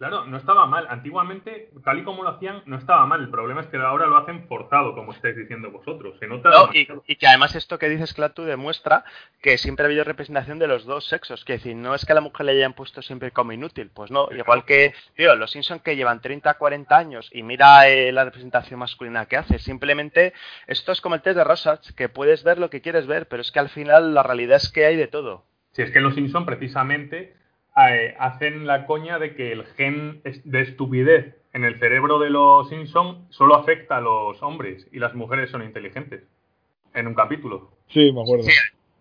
Claro, no estaba mal. Antiguamente, tal y como lo hacían, no estaba mal. El problema es que ahora lo hacen forzado, como estáis diciendo vosotros. Se nota No, y, que además esto que dices, Clatu, demuestra que siempre ha habido representación de los dos sexos. Que decir, no es que a la mujer le hayan puesto siempre como inútil, pues no. Igual que, tío, los Simpsons que llevan 30, 40 años y mira eh, la representación masculina que hace. Simplemente, esto es como el test de Rorschach, que puedes ver lo que quieres ver, pero es que al final la realidad es que hay de todo. Si es que los Simpson precisamente eh, hacen la coña de que el gen de estupidez en el cerebro de los Simpson solo afecta a los hombres y las mujeres son inteligentes. En un capítulo. Sí, me acuerdo. Sí.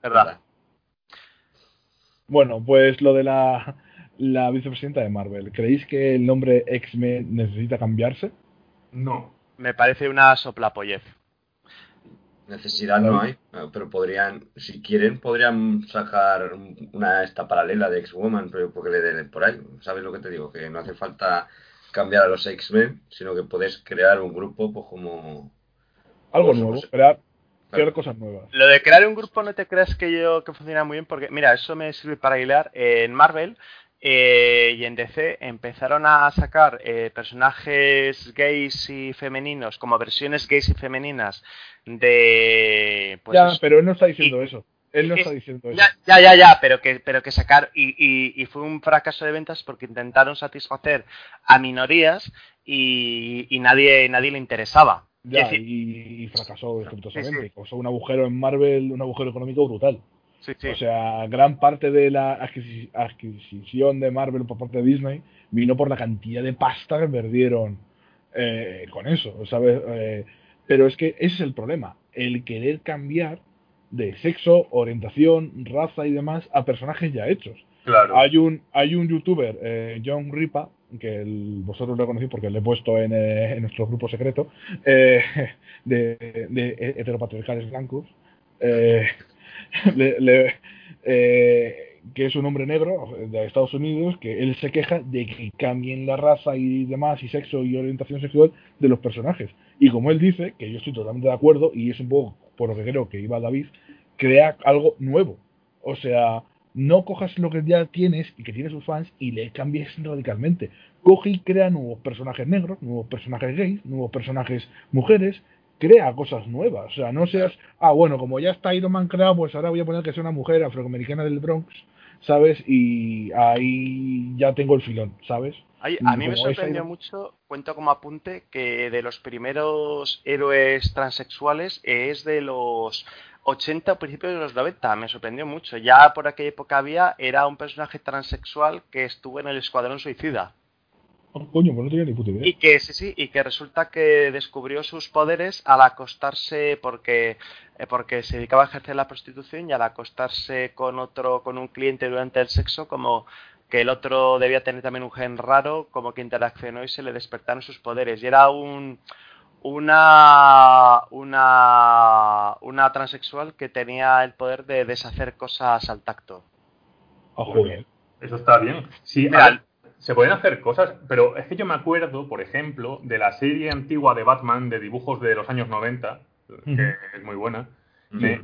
¿Verdad? Bueno, pues lo de la, la vicepresidenta de Marvel. ¿Creéis que el nombre X-Men necesita cambiarse? No. Me parece una soplapollez. Necesidad no hay, eh, pero podrían, si quieren, podrían sacar una esta paralela de X-Woman, pero porque le den por ahí. ¿Sabes lo que te digo? Que no hace falta cambiar a los X-Men, sino que puedes crear un grupo pues como... Algo Pues, nuevo, pues, crear, claro. crear cosas nuevas. Lo de crear un grupo no te creas que yo que funciona muy bien porque mira eso me sirve para hilar en Marvel eh, y en DC empezaron a sacar eh, personajes gays y femeninos como versiones gays y femeninas de pues ya, eso. pero él no está diciendo eso. Él no es- está diciendo eso. ya, ya, ya, pero que, pero que sacar y, y- y fue un fracaso de ventas porque intentaron satisfacer a minorías y, y nadie, nadie le interesaba. Ya, decir, y fracasó estrepitosamente. Sí, sí. Causó un agujero en Marvel, un agujero económico brutal. Sí, sí. O sea, gran parte de la adquisi- adquisición de Marvel por parte de Disney vino por la cantidad de pasta que perdieron eh, con eso, ¿sabes? Eh, pero es que ese es el problema, el querer cambiar de sexo, orientación, raza y demás a personajes ya hechos. Claro. Hay un, hay un youtuber, eh, John Ripa, que el- vosotros lo conocéis porque lo he puesto en, eh, en nuestro grupo secreto, eh, de, de heteropatriarcales blancos, eh, le- eh, que es un hombre negro de Estados Unidos, que él se queja de que cambien la raza y demás, y sexo y orientación sexual de los personajes. Y como él dice, que yo estoy totalmente de acuerdo, y es un poco por lo que creo que iba David, crea algo nuevo. O sea, no cojas lo que ya tienes y que tiene sus fans y le cambies radicalmente. Coge y crea nuevos personajes negros, nuevos personajes gays, nuevos personajes mujeres, crea cosas nuevas. O sea, no seas, ah, bueno, como ya está Iron Man creado, pues ahora voy a poner que sea una mujer afroamericana del Bronx, ¿sabes? Y ahí ya tengo el filón, ¿sabes? Ay, a mí me sorprendió Iron- mucho, cuento como apunte, que de los primeros héroes transexuales es de los 80 o principios de los 90. Me sorprendió mucho. Ya por aquella época había, era un personaje transexual que estuvo en el Escuadrón Suicida. Oh, coño, pues no tenía ni puta idea. Y que sí, sí, y que resulta que descubrió sus poderes al acostarse porque eh, porque se dedicaba a ejercer la prostitución y al acostarse con otro con un cliente durante el sexo como que el otro debía tener también un gen raro, como que interaccionó y se le despertaron sus poderes y era un una una una transexual que tenía el poder de deshacer cosas al tacto. Ah, joder. Eso está bien. Sí, Mira, a ver, se pueden hacer cosas, pero es que yo me acuerdo, por ejemplo, de la serie antigua de Batman de dibujos de los años 90, que es muy buena. Eh,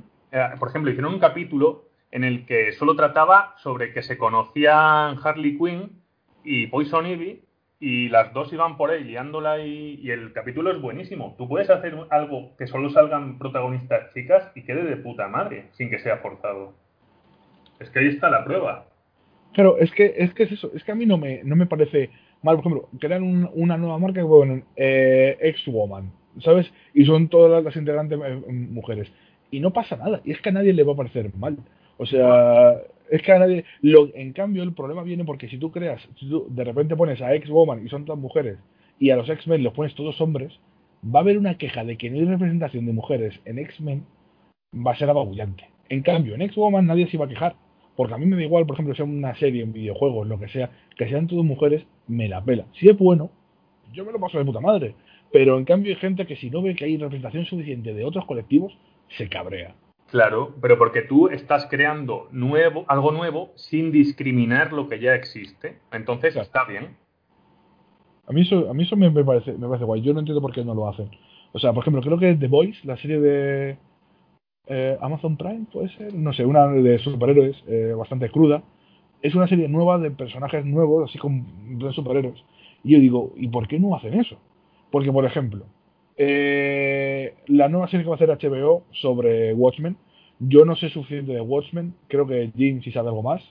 por ejemplo, hicieron un capítulo en el que solo trataba sobre que se conocían Harley Quinn y Poison Ivy y las dos iban por ahí liándola y, y el capítulo es buenísimo. Tú puedes hacer algo que solo salgan protagonistas chicas y quede de puta madre, sin que sea forzado. Es que ahí está la prueba. Claro, es que, es que es eso, es que a mí no me, no me parece mal, por ejemplo, crean un- una nueva marca que ponen eh, Ex-Woman, ¿sabes? Y son todas las, integrantes eh, mujeres. Y no pasa nada, y es que a nadie le va a parecer mal. O sea, es que a nadie. Lo, en cambio, el problema viene porque si tú creas, si tú de repente pones a Ex-Woman y son todas mujeres, y a los X-Men los pones todos hombres, va a haber una queja de que no hay representación de mujeres en X-Men, va a ser apabullante. En cambio, en X-Woman nadie se iba a quejar. Porque a mí me da igual, por ejemplo, sea una serie, en videojuegos, lo que sea, que sean todas mujeres, me la pela. Si es bueno, yo me lo paso de puta madre. Pero en cambio hay gente que si no ve que hay representación suficiente de otros colectivos, se cabrea. Claro, pero porque tú estás creando nuevo, algo nuevo sin discriminar lo que ya existe. Entonces Claro. está bien. A mí eso, a mí eso me, me parece, me parece guay. Yo no entiendo por qué no lo hacen. O sea, por ejemplo, creo que The Voice, la serie de eh, Amazon Prime, puede ser, no sé, una de superhéroes eh, bastante cruda. Es una serie nueva de personajes nuevos, así como de superhéroes. Y yo digo, ¿y por qué no hacen eso? Porque, por ejemplo, eh, la nueva serie que va a hacer HBO sobre Watchmen, yo no sé suficiente de Watchmen, creo que Jim sí sabe algo más.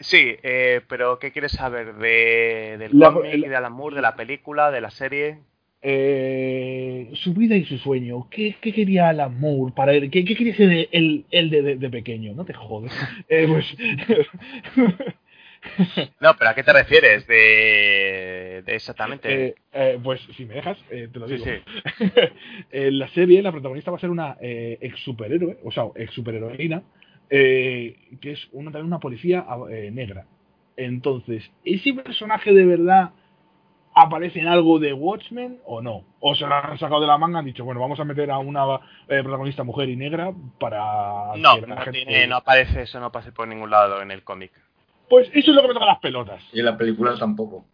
Sí, eh, pero ¿qué quieres saber de, del La- cómic, el- de Alan Moore, de la película, de la serie? Eh, su vida y su sueño. ¿Qué, qué quería Alan Moore para él? ¿Qué, qué quería ser él, él de, de- de pequeño? No te jodes. Eh, pues, No, pero ¿a qué te refieres? De, de exactamente. eh, eh, pues si me dejas, eh, te lo digo. sí. en la serie, la protagonista va a ser una eh, ex superhéroe, o sea, ex superheroína, eh, que es una, también una policía eh, negra. Entonces, ¿ese personaje de verdad aparece en algo de Watchmen o no? O se lo han sacado de la manga y han dicho, bueno, vamos a meter a una eh, protagonista mujer y negra para... No, que la no, gente- tiene- no aparece eso, no aparece por ningún lado en el cómic. Pues eso es lo que me toca las pelotas. Y en la película tampoco.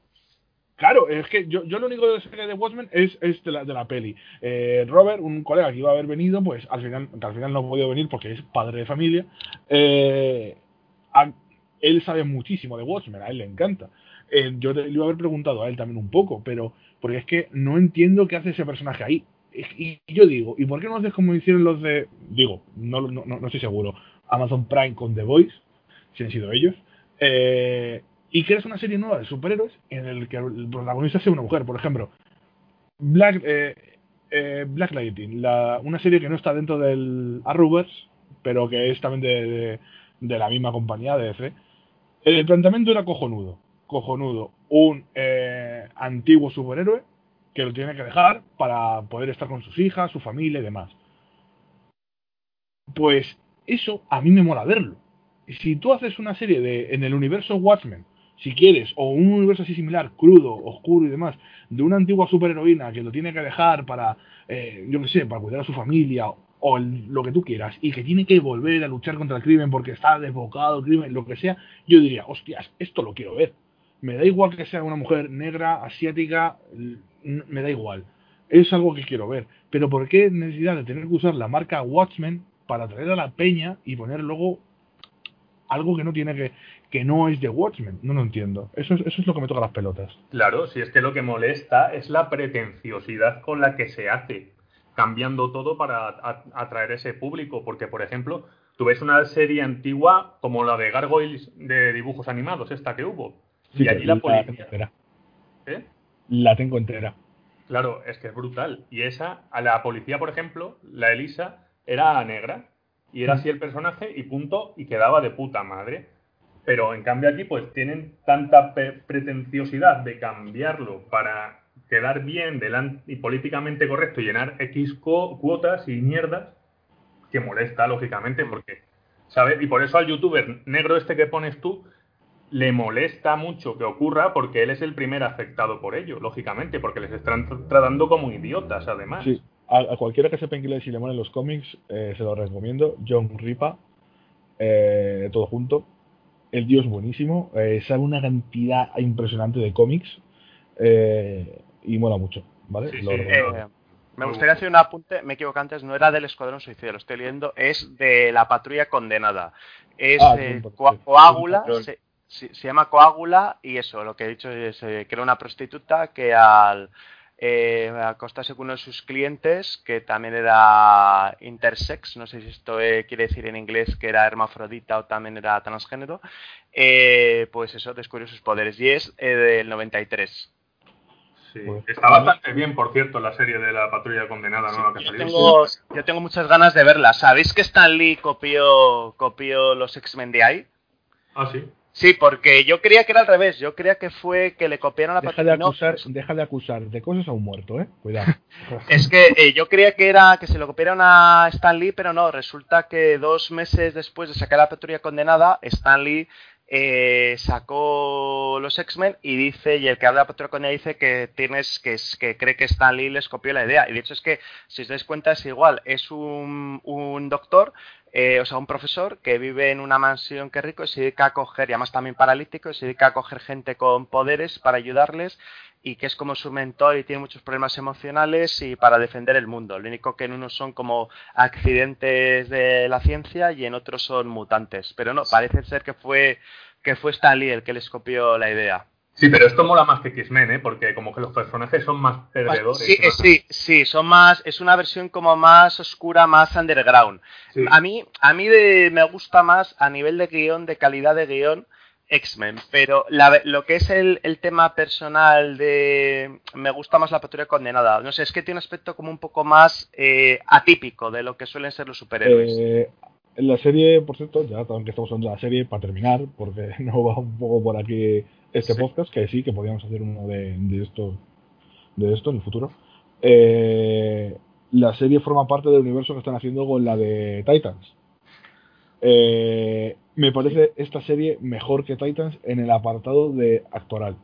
Claro, es que yo, yo lo único de serie de Watchmen es, es de, la, de la peli. Eh, Robert, un colega que iba a haber venido, pues al final, que al final no ha podido venir porque es padre de familia, eh, a- él sabe muchísimo de Watchmen, a él le encanta. Eh, yo le, iba a haber preguntado a él también un poco, pero porque es que no entiendo qué hace ese personaje ahí. Y, yo digo, ¿y por qué no haces como hicieron los de, digo, no, no, no, no estoy seguro, Amazon Prime con The Voice, si han sido ellos, eh, y creas una serie nueva de superhéroes en el que el protagonista sea una mujer, por ejemplo, Black, eh, eh, Black Lightning, una serie que no está dentro del Arrowverse, pero que es también de, de- de la misma compañía de DC. El planteamiento era cojonudo, cojonudo, un eh, antiguo superhéroe que lo tiene que dejar para poder estar con sus hijas, su familia y demás. Pues eso a mí me mola verlo. Si tú haces una serie de en el universo Watchmen, si quieres, o un universo así similar, crudo, oscuro y demás, de una antigua superheroína que lo tiene que dejar para, eh, yo qué sé, para cuidar a su familia o lo que tú quieras, y que tiene que volver a luchar contra el crimen porque está desbocado el crimen, lo que sea, yo diría, hostias, esto lo quiero ver. Me da igual que sea una mujer negra, asiática, me da igual. Es algo que quiero ver. Pero ¿por qué necesidad de tener que usar la marca Watchmen para traer a la peña y poner luego algo que no tiene que que no es de Watchmen? No lo entiendo. Eso es, eso es lo que me toca las pelotas. Claro, si es que lo que molesta es la pretenciosidad con la que se hace, cambiando todo para atraer ese público. Porque, por ejemplo, tú ves una serie antigua como la de Gargoyles de dibujos animados, esta que hubo. Sí, y allí la tengo policía. entera. ¿eh? La tengo entera. Claro, es que es brutal. Y esa, a la policía, por ejemplo, la Elisa, era negra. Y era así el personaje y punto, y quedaba de puta madre. Pero en cambio aquí, pues tienen tanta pretenciosidad de cambiarlo para quedar bien delan- y políticamente correcto y llenar X cuotas y mierdas, que molesta, lógicamente, porque, ¿sabes? Y por eso al youtuber negro este que pones tú, le molesta mucho que ocurra porque él es el primer afectado por ello, lógicamente, porque les están tr- tratando como idiotas, además. Sí. A, a cualquiera que sepa inglés y le molen los cómics, eh, se lo recomiendo. John Ripa, eh, todo junto. el tío es buenísimo, eh, sabe una cantidad impresionante de cómics eh, y mola mucho, ¿vale? Sí, Lo sí, recomiendo. Eh, me gustaría hacer un apunte, me equivoco antes, no era del Escuadrón Suicida, lo estoy leyendo, es de la Patrulla Condenada. Es Ah, eh. Coágula, se, se- se llama Coágula y eso, lo que he dicho es eh, que era una prostituta que al eh, acostarse con uno de sus clientes, que también era intersex, no sé si esto eh, quiere decir en inglés que era hermafrodita o también era transgénero, eh, pues eso, descubrió sus poderes y es eh, del 93. Sí. Está bastante bien, por cierto, la serie de la patrulla condenada nueva que Yo salió. tengo, yo tengo muchas ganas de verla. ¿Sabéis que Stan Lee copió, copió los X-Men de ahí? Ah, sí. Sí, porque yo creía que era al revés. Yo creía que fue que le copiaron la Deja de. No, deja de acusar de cosas a un muerto, ¿eh? Cuidado. es que eh, yo creía que era que se lo copiaron a Stan Lee, pero no. Resulta que dos meses después de sacar la patrulla condenada, Stan Lee eh, sacó los X-Men y dice, y el que habla de la patrulla condenada dice que tienes que, que cree que Stan Lee les copió la idea. Y de hecho es que, si os dais cuenta, es igual. Es un, un doctor eh, o sea, un profesor que vive en una mansión que rico y se dedica a coger, y además también paralítico, y se dedica a coger gente con poderes para ayudarles y que es como su mentor y tiene muchos problemas emocionales y para defender el mundo. Lo único que en unos son como accidentes de la ciencia y en otros son mutantes. Pero no, parece ser que fue que fue Stan Lee el que les copió la idea. Sí, pero esto mola más que X-Men, ¿eh? Porque como que los personajes son más perdedores. Sí, más- sí, sí, son más, es una versión como más oscura, más underground. sí. A mí, a mí de- me gusta más a nivel de guion, de calidad de guion, X-Men, pero la- lo que es el, el tema personal de... Me gusta más la patrulla condenada. No sé, es que tiene un aspecto como un poco más eh, atípico de lo que suelen ser los superhéroes. Eh, en la serie, por cierto, ya aunque estamos hablando de la serie, para terminar, porque no va un poco por aquí este Sí. podcast, que sí, que podríamos hacer uno de, de esto de esto en el futuro. Eh, la serie forma parte del universo que están haciendo con la de Titans. Eh, me parece esta serie mejor que Titans en el apartado de actoral.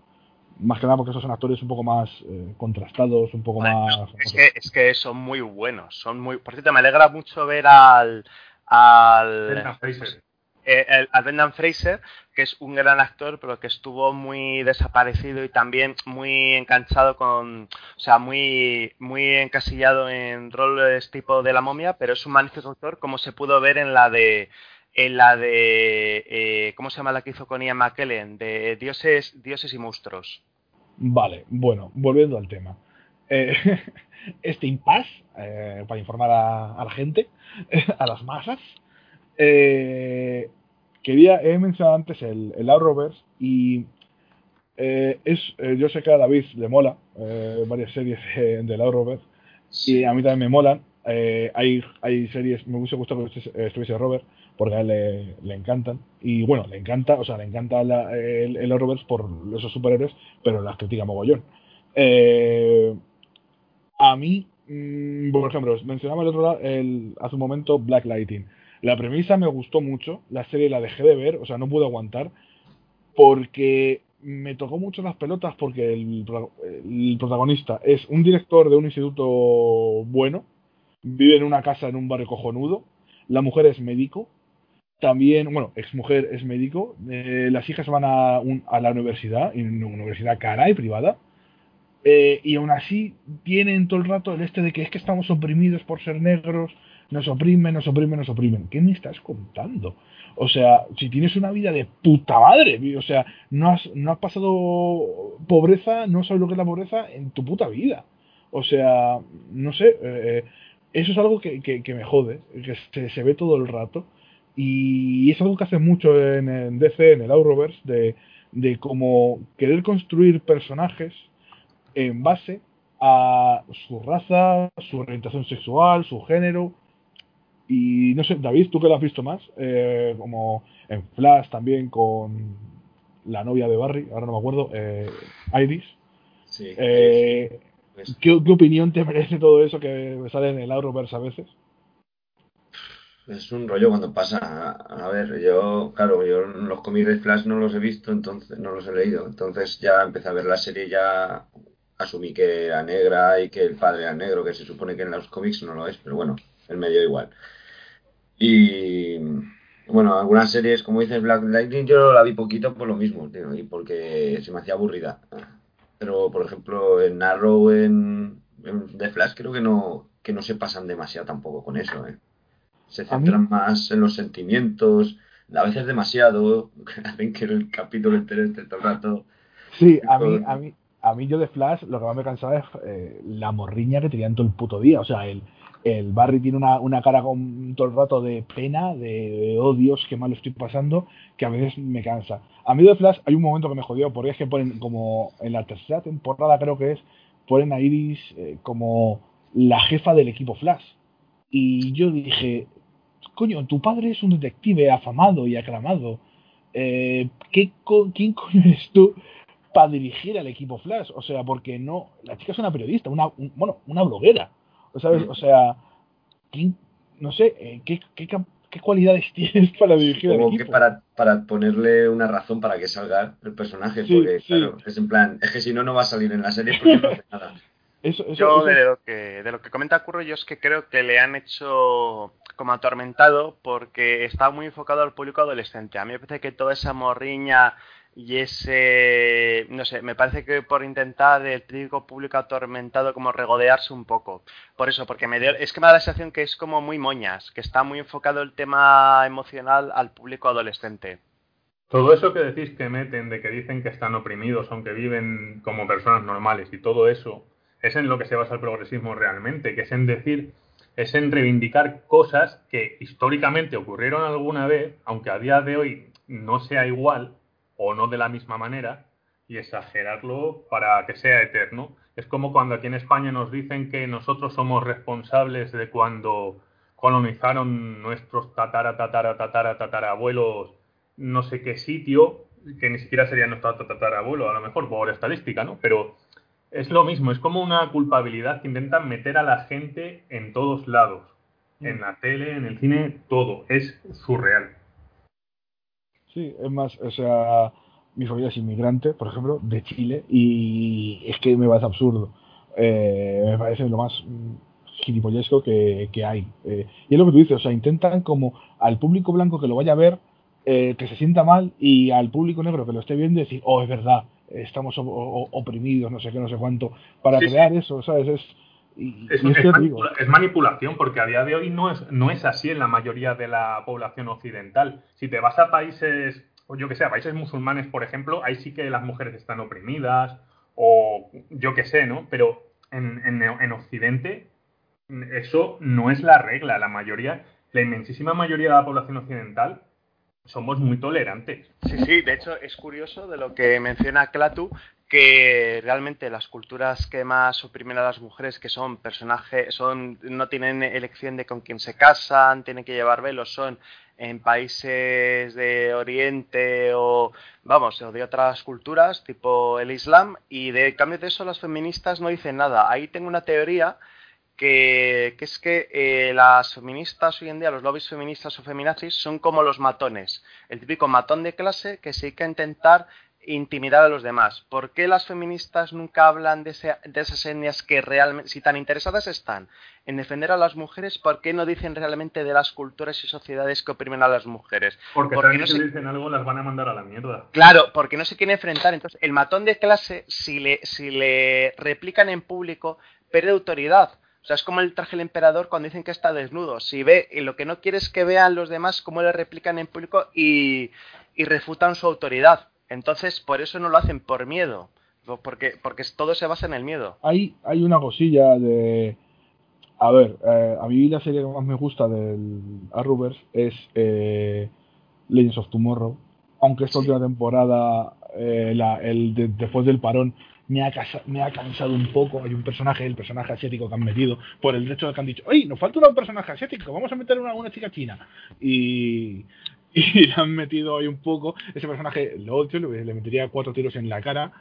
Más que nada porque esos son actores un poco más eh, contrastados, un poco Bueno, más... es, que, es que son muy buenos, son muy... Por cierto, me alegra mucho ver al... al Brendan Fraser. Eh, el- al Brendan Fraser, que es un gran actor, pero que estuvo muy desaparecido y también muy enganchado con, o sea, muy, muy encasillado en roles tipo de la momia, pero es un magnífico actor, como se pudo ver en la de, en la de, eh, ¿cómo se llama la que hizo con Ian McKellen? De Dioses, Dioses y Monstruos. Vale, bueno, volviendo al tema. Eh, este impasse, eh, para informar a, a la gente, a las masas, eh, quería, he mencionado antes el, el Arrowverse y eh, es, eh, yo sé que a David le mola eh, varias series del Arrowverse y a mí también me molan. Eh, hay, hay series, me hubiese gustado que estuviese- Robert, porque a él le, le encantan. Y bueno, le encanta, o sea, le encanta el, el Arrowverse por esos superhéroes, pero las critica mogollón. A mí, mm, por ejemplo, mencionaba el otro lado, el, hace un momento Black Lighting. La premisa me gustó mucho, la serie la dejé de ver, o sea, no pude aguantar, porque me tocó mucho las pelotas porque el, pro- el protagonista es un director de un instituto bueno, vive en una casa en un barrio cojonudo, la mujer es médico, también, bueno, exmujer es médico, eh, las hijas van a, un- a la universidad, una universidad cara y privada, eh, y aún así tienen todo el rato el este de que es que estamos oprimidos por ser negros, nos oprimen, nos oprimen, nos oprimen. ¿Qué me estás contando? O sea, si tienes una vida de puta madre, o sea, no has, no has pasado pobreza, no sabes lo que es la pobreza en tu puta vida. O sea, no sé, eh, eso es algo que, que- que me jode, que se, se ve todo el rato. Y es algo que hace mucho en, en DC, en el Arrowverse, de, de como querer construir personajes en base a su raza, su orientación sexual, su género. Y no sé, David, tú que lo has visto más, eh, como en Flash también con la novia de Barry, ahora no me acuerdo, eh, Iris. Sí. Eh, Pues, ¿qué, qué opinión te merece todo eso que sale en el Arrowverse a veces? es un rollo cuando pasa. A ver, yo, claro, yo los cómics de Flash no los he visto, entonces no los he leído. Entonces ya empecé a ver la serie, ya asumí que era negra y que el padre era negro, que se supone que en los cómics no lo es, pero bueno, el medio igual. Y bueno, algunas series, como dices Black Lightning, yo la vi poquito por lo mismo, tío, y porque se me hacía aburrida. Pero, por ejemplo, en Arrow, en, en The Flash, creo que no, que no se pasan demasiado tampoco con eso, ¿eh? Se centran más en los sentimientos, a veces demasiado, hacen que el capítulo entero esté todo el rato. Sí, a mí, a mí, a mí yo de Flash lo que más me cansaba es eh, la morriña que tenían todo el puto día. O sea, el, el Barry tiene una, una cara con todo el rato de pena, de, odios, oh qué mal estoy pasando, que a veces me cansa. A mí de Flash hay un momento que me jodió, porque es que ponen como en la tercera temporada creo que es, ponen a Iris eh, como la jefa del equipo Flash. Y yo dije, coño, tu padre es un detective afamado y aclamado. Eh, ¿qué ¿Quién coño eres tú para dirigir al equipo Flash? O sea, porque no, la chica es una periodista, una, bueno, una bloguera. ¿Sabes? O sea, ¿quién, no sé, eh, ¿qué, qué, qué cualidades tienes para dirigir al equipo? que para, para ponerle una razón para que salga el personaje, porque claro, es en plan, es que si no, no va a salir en la serie porque no hace nada. yo De, lo que, de lo que comenta Curro, yo es que creo que le han hecho como atormentado porque está muy enfocado al público adolescente. A mí me parece que toda esa morriña y ese, no sé, me parece que por intentar el típico público atormentado como regodearse un poco. Por eso, porque me es que me da la sensación que es como muy moñas, que está muy enfocado el tema emocional al público adolescente. Todo eso que decís que meten, de que dicen que están oprimidos, aunque viven como personas normales y todo eso, es en lo que se basa el progresismo realmente, que es en decir, es en reivindicar cosas que históricamente ocurrieron alguna vez, aunque a día de hoy no sea igual o no de la misma manera, y exagerarlo para que sea eterno. Es como cuando aquí en España nos dicen que nosotros somos responsables de cuando colonizaron nuestros tatara, tatara, tatara, tatarabuelos no sé qué sitio, que ni siquiera sería nuestro tatarabuelo, a lo mejor por estadística, ¿no? Pero es lo mismo, es como una culpabilidad que intentan meter a la gente en todos lados. Mm. En la tele, en el cine, todo. Es surreal. Sí, es más, o sea, mi familia es inmigrante, por ejemplo, de Chile, y es que me parece absurdo. Eh, me parece lo más gilipollesco que, que hay. Eh, y es lo que tú dices, o sea, intentan como al público blanco que lo vaya a ver, eh, que se sienta mal, y al público negro que lo esté viendo decir, oh, es verdad, estamos oprimidos, no sé qué, no sé cuánto, para crear eso, ¿sabes? Es, es, manipulación, porque a día de hoy no es, no es así en la mayoría de la población occidental. Si te vas a países, o yo que sé, a países musulmanes, por ejemplo, ahí sí que las mujeres están oprimidas, o yo que sé, ¿no? Pero en, en, en Occidente eso no es la regla. La mayoría, la inmensísima mayoría de la población occidental somos muy tolerantes. Sí, sí, de hecho es curioso de lo que menciona Clatu, que realmente las culturas que más oprimen a las mujeres, que son personajes, son, no tienen elección de con quién se casan, tienen que llevar velos, son en países de Oriente o, vamos, o de otras culturas, tipo el Islam, y de cambio de eso las feministas no dicen nada. Ahí tengo una teoría que, es que eh, las feministas hoy en día, los lobbies feministas o feminazis, son como los matones. El típico matón de clase que se que intentar intimidar a los demás. ¿Por qué las feministas nunca hablan de, de, esas etnias que realmente, si tan interesadas están en defender a las mujeres, ¿por qué no dicen realmente de las culturas y sociedades que oprimen a las mujeres? Porque, porque no si dicen algo las van a mandar a la mierda. Claro, porque no se quieren enfrentar. Entonces, el matón de clase, si le, si le replican en público, pierde autoridad o sea, es como el traje del emperador cuando dicen que está desnudo. Si ve, y lo que no quiere es que vean los demás cómo le replican en público y, refutan su autoridad. Entonces, por eso no lo hacen por miedo. Porque, porque todo se basa en el miedo. Hay, hay una cosilla de. A ver, eh, a mí la serie que más me gusta del Arrowverse es eh, Legends of Tomorrow. Aunque esta última temporada, eh, el después del parón, me ha, me ha cansado un poco. Hay un personaje, el personaje asiático que han metido, por el hecho de que han dicho, ¡Oye, nos falta un personaje asiático! Vamos a meter una, una chica china. Y, y le han metido ahí un poco. Ese personaje lo odio, le, metería cuatro tiros en la cara.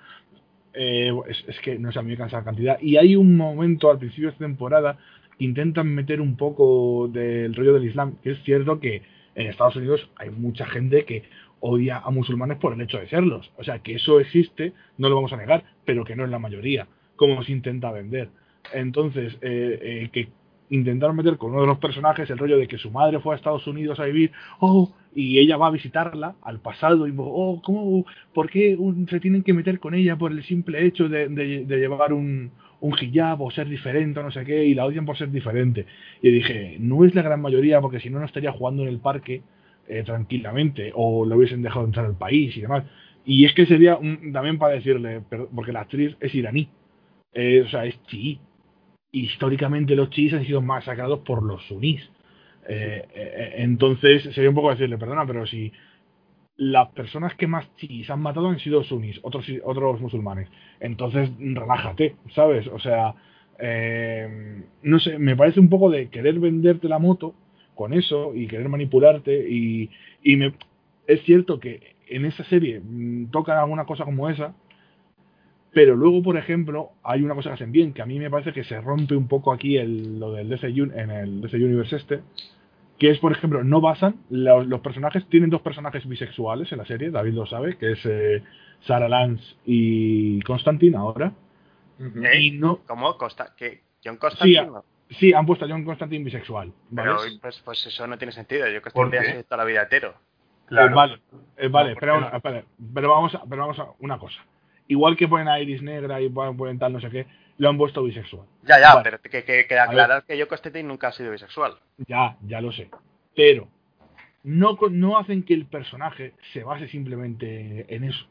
Eh, es, que no sé, a me cansa la cantidad. Y hay un momento al principio de esta temporada que intentan meter un poco del rollo del Islam, que es cierto que en Estados Unidos hay mucha gente que odia a musulmanes por el hecho de serlos. O sea, que eso existe, no lo vamos a negar, pero que no es la mayoría, como se intenta vender. Entonces, eh, eh, que intentaron meter con uno de los personajes el rollo de que su madre fue a Estados Unidos a vivir, oh, y ella va a visitarla al pasado y oh, ¿cómo, ¿por qué se tienen que meter con ella por el simple hecho de, de, llevar un, un hijab o ser diferente o no sé qué y la odian por ser diferente? Y dije, no es la gran mayoría porque si no, no estaría jugando en el parque eh, tranquilamente o lo hubiesen dejado entrar al país y demás. Y es que sería también para decirle, porque la actriz es iraní, eh, o sea, es chií. Históricamente los chiíes han sido masacrados por los sunís. Eh, entonces sería un poco decirle, perdona, pero si las personas que más chiíes han matado han sido sunís, otros, otros musulmanes, entonces relájate, ¿sabes? O sea, no sé, me parece un poco de querer venderte la moto con eso y querer manipularte y, y me, es cierto que en esa serie mm, tocan alguna cosa como esa, pero luego, por ejemplo, hay una cosa que hacen bien, que a mí me parece que se rompe un poco aquí el, lo del DC, en el DC Universe este, que es, por ejemplo, no basan, los, personajes, tienen dos personajes bisexuales en la serie, David lo sabe, que es eh, Sarah Lance y Constantine ahora. y no, ¿Cómo? Costa ¿Que ¿John Constantine? Sí, han puesto a John Constantine bisexual. Pero pues, pues, eso no tiene sentido, yo Constantine ha sido toda la vida hetero. Eh, vale, eh, vale, pero, vamos a, pero vamos a una cosa. Igual que ponen a Iris negra y ponen tal no sé qué, lo han puesto bisexual. Ya, ya, pero que, que, aclarar que yo Constantine nunca ha sido bisexual. Ya, ya lo sé. Pero no, no hacen que el personaje se base simplemente en eso.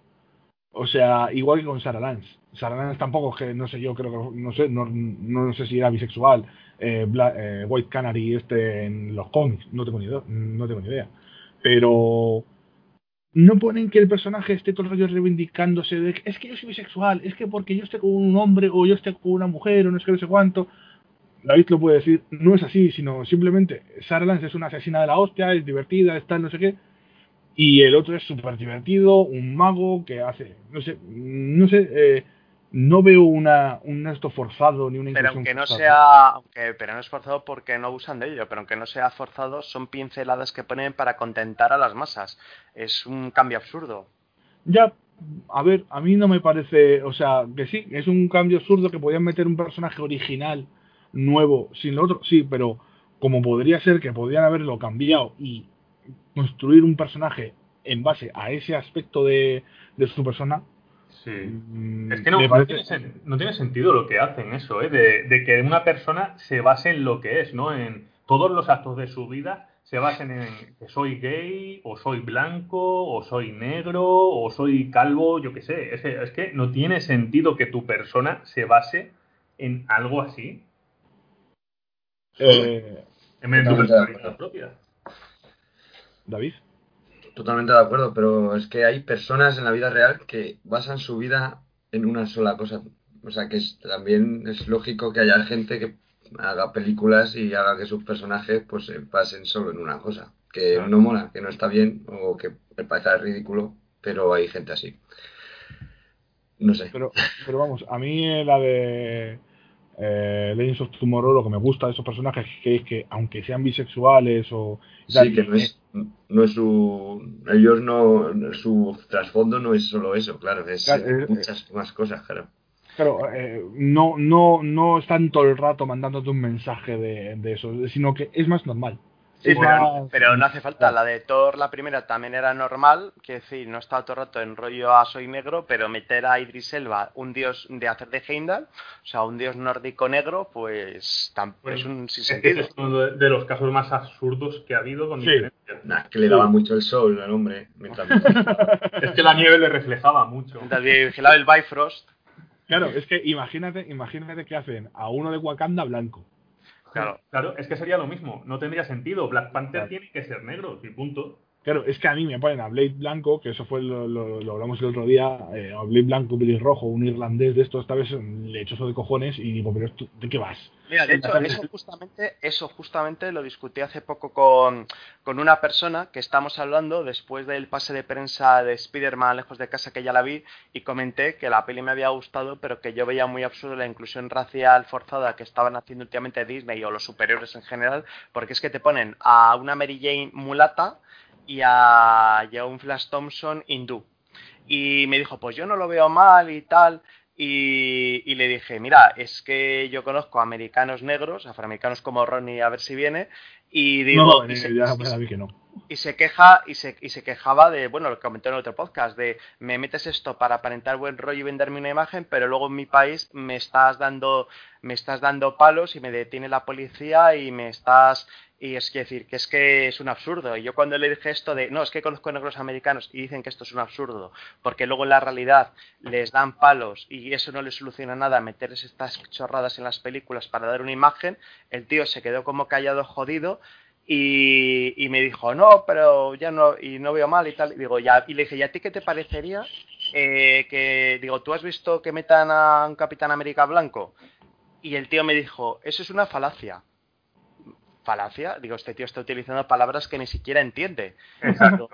O sea, igual que con Sarah Lance. Sarah Lance tampoco, que no sé, yo creo que, no sé, no, no sé si era bisexual. Eh, eh, White Canary este en los cómics, no tengo ni, no tengo ni idea. Pero no ponen que el personaje esté todo el reivindicándose de es que yo soy bisexual, es que porque yo esté con un hombre o yo esté con una mujer o no sé qué, no sé cuánto. David lo puede decir, no es así, sino simplemente Sarah Lance es una asesina de la hostia, es divertida, está no sé qué, y el otro es súper divertido, un mago que hace, no sé, no sé, eh, no veo una, un esto forzado ni una pero aunque no sea aunque pero no es forzado porque no usan de ello pero aunque no sea forzado son pinceladas que ponen para contentar a las masas. Es un cambio absurdo. Ya a ver a mí no me parece o sea que sí es un cambio absurdo que podían meter un personaje original nuevo sin lo otro sí pero como podría ser que podrían haberlo cambiado y construir un personaje en base a ese aspecto de, de su persona Sí. Mm, es que no, tiene, sentido lo que hacen eso, ¿eh? de, que una persona se base en lo que es, ¿no? En todos los actos de su vida se basen en que soy gay, o soy blanco, o soy negro, o soy calvo, yo qué sé. Es, es que no tiene sentido que tu persona se base en algo así. Eh, en vez de tu personalidad propia. David. Totalmente de acuerdo, pero es que hay personas en la vida real que basan su vida en una sola cosa. O sea, que también es lógico que haya gente que haga películas y haga que sus personajes pues se basen solo en una cosa. Que no mola, que no está bien o que me parece ridículo, pero hay gente así. No sé. Pero, pero vamos, a mí la de eh, Legends of Tomorrow lo que me gusta de esos personajes que es que aunque sean bisexuales o sí, que no es, no es su ellos no su trasfondo no es solo eso claro es muchas más cosas claro. Claro eh, no no no están todo el rato mandándote un mensaje de, de eso sino que es más normal Sí, pero, no hace falta. La de Thor, la primera, también era normal. Quiero decir, no estaba todo el rato en rollo a soy negro, pero meter a Idris Elba, un dios de hacer de Heimdall, o sea, un dios nórdico negro, pues tampoco es un sin sentido. Es uno de los casos más absurdos que ha habido con sí. que le daba mucho el sol al hombre. es que la nieve le reflejaba mucho. Vigilaba el Bifrost. Claro, es que imagínate, imagínate que hacen a uno de Wakanda blanco Claro. claro, es que sería lo mismo, no tendría sentido. Black Panther tiene que ser negro, y punto. Claro, es que a mí me ponen a Blade Blanco, que eso fue lo, lo, hablamos el otro día, eh, a Blade Blanco, Billy Rojo, un irlandés de esto, esta vez lechoso de cojones, y digo, pero ¿de qué vas? Mira, de hecho, eso justamente, eso justamente lo discutí hace poco con, con una persona que estamos hablando después del pase de prensa de Spider-Man Lejos de Casa, que ya la vi, y comenté que la peli me había gustado, pero que yo veía muy absurdo la inclusión racial forzada que estaban haciendo últimamente Disney o los superiores en general, porque es que te ponen a una Mary Jane mulata, y a, un Flash Thompson hindú. Y me dijo, pues yo no lo veo mal y tal. Y, le dije, mira, es que yo conozco americanos negros, afroamericanos como Ronnie, a ver si viene. Y digo, no, ya, que no. Y se queja y se, y se quejaba de, bueno, lo que comentó en otro podcast, de me metes esto para aparentar buen rollo y venderme una imagen, pero luego en mi país me estás dando me estás dando palos y me detiene la policía y me estás y es que decir que es que es un absurdo. Y yo cuando le dije esto de, no, es que conozco negros americanos y dicen que esto es un absurdo, porque luego en la realidad les dan palos y eso no les soluciona nada, meterles estas chorradas en las películas para dar una imagen, el tío se quedó como callado jodido y, y, me dijo, no, pero ya no, y no veo mal y tal. Y, digo, ya, y le dije, ¿y a ti qué te parecería eh, que, digo, tú has visto que metan a un Capitán América blanco? Y el tío me dijo, eso es una falacia falacia. Digo, este tío está utilizando palabras que ni siquiera entiende. Exacto.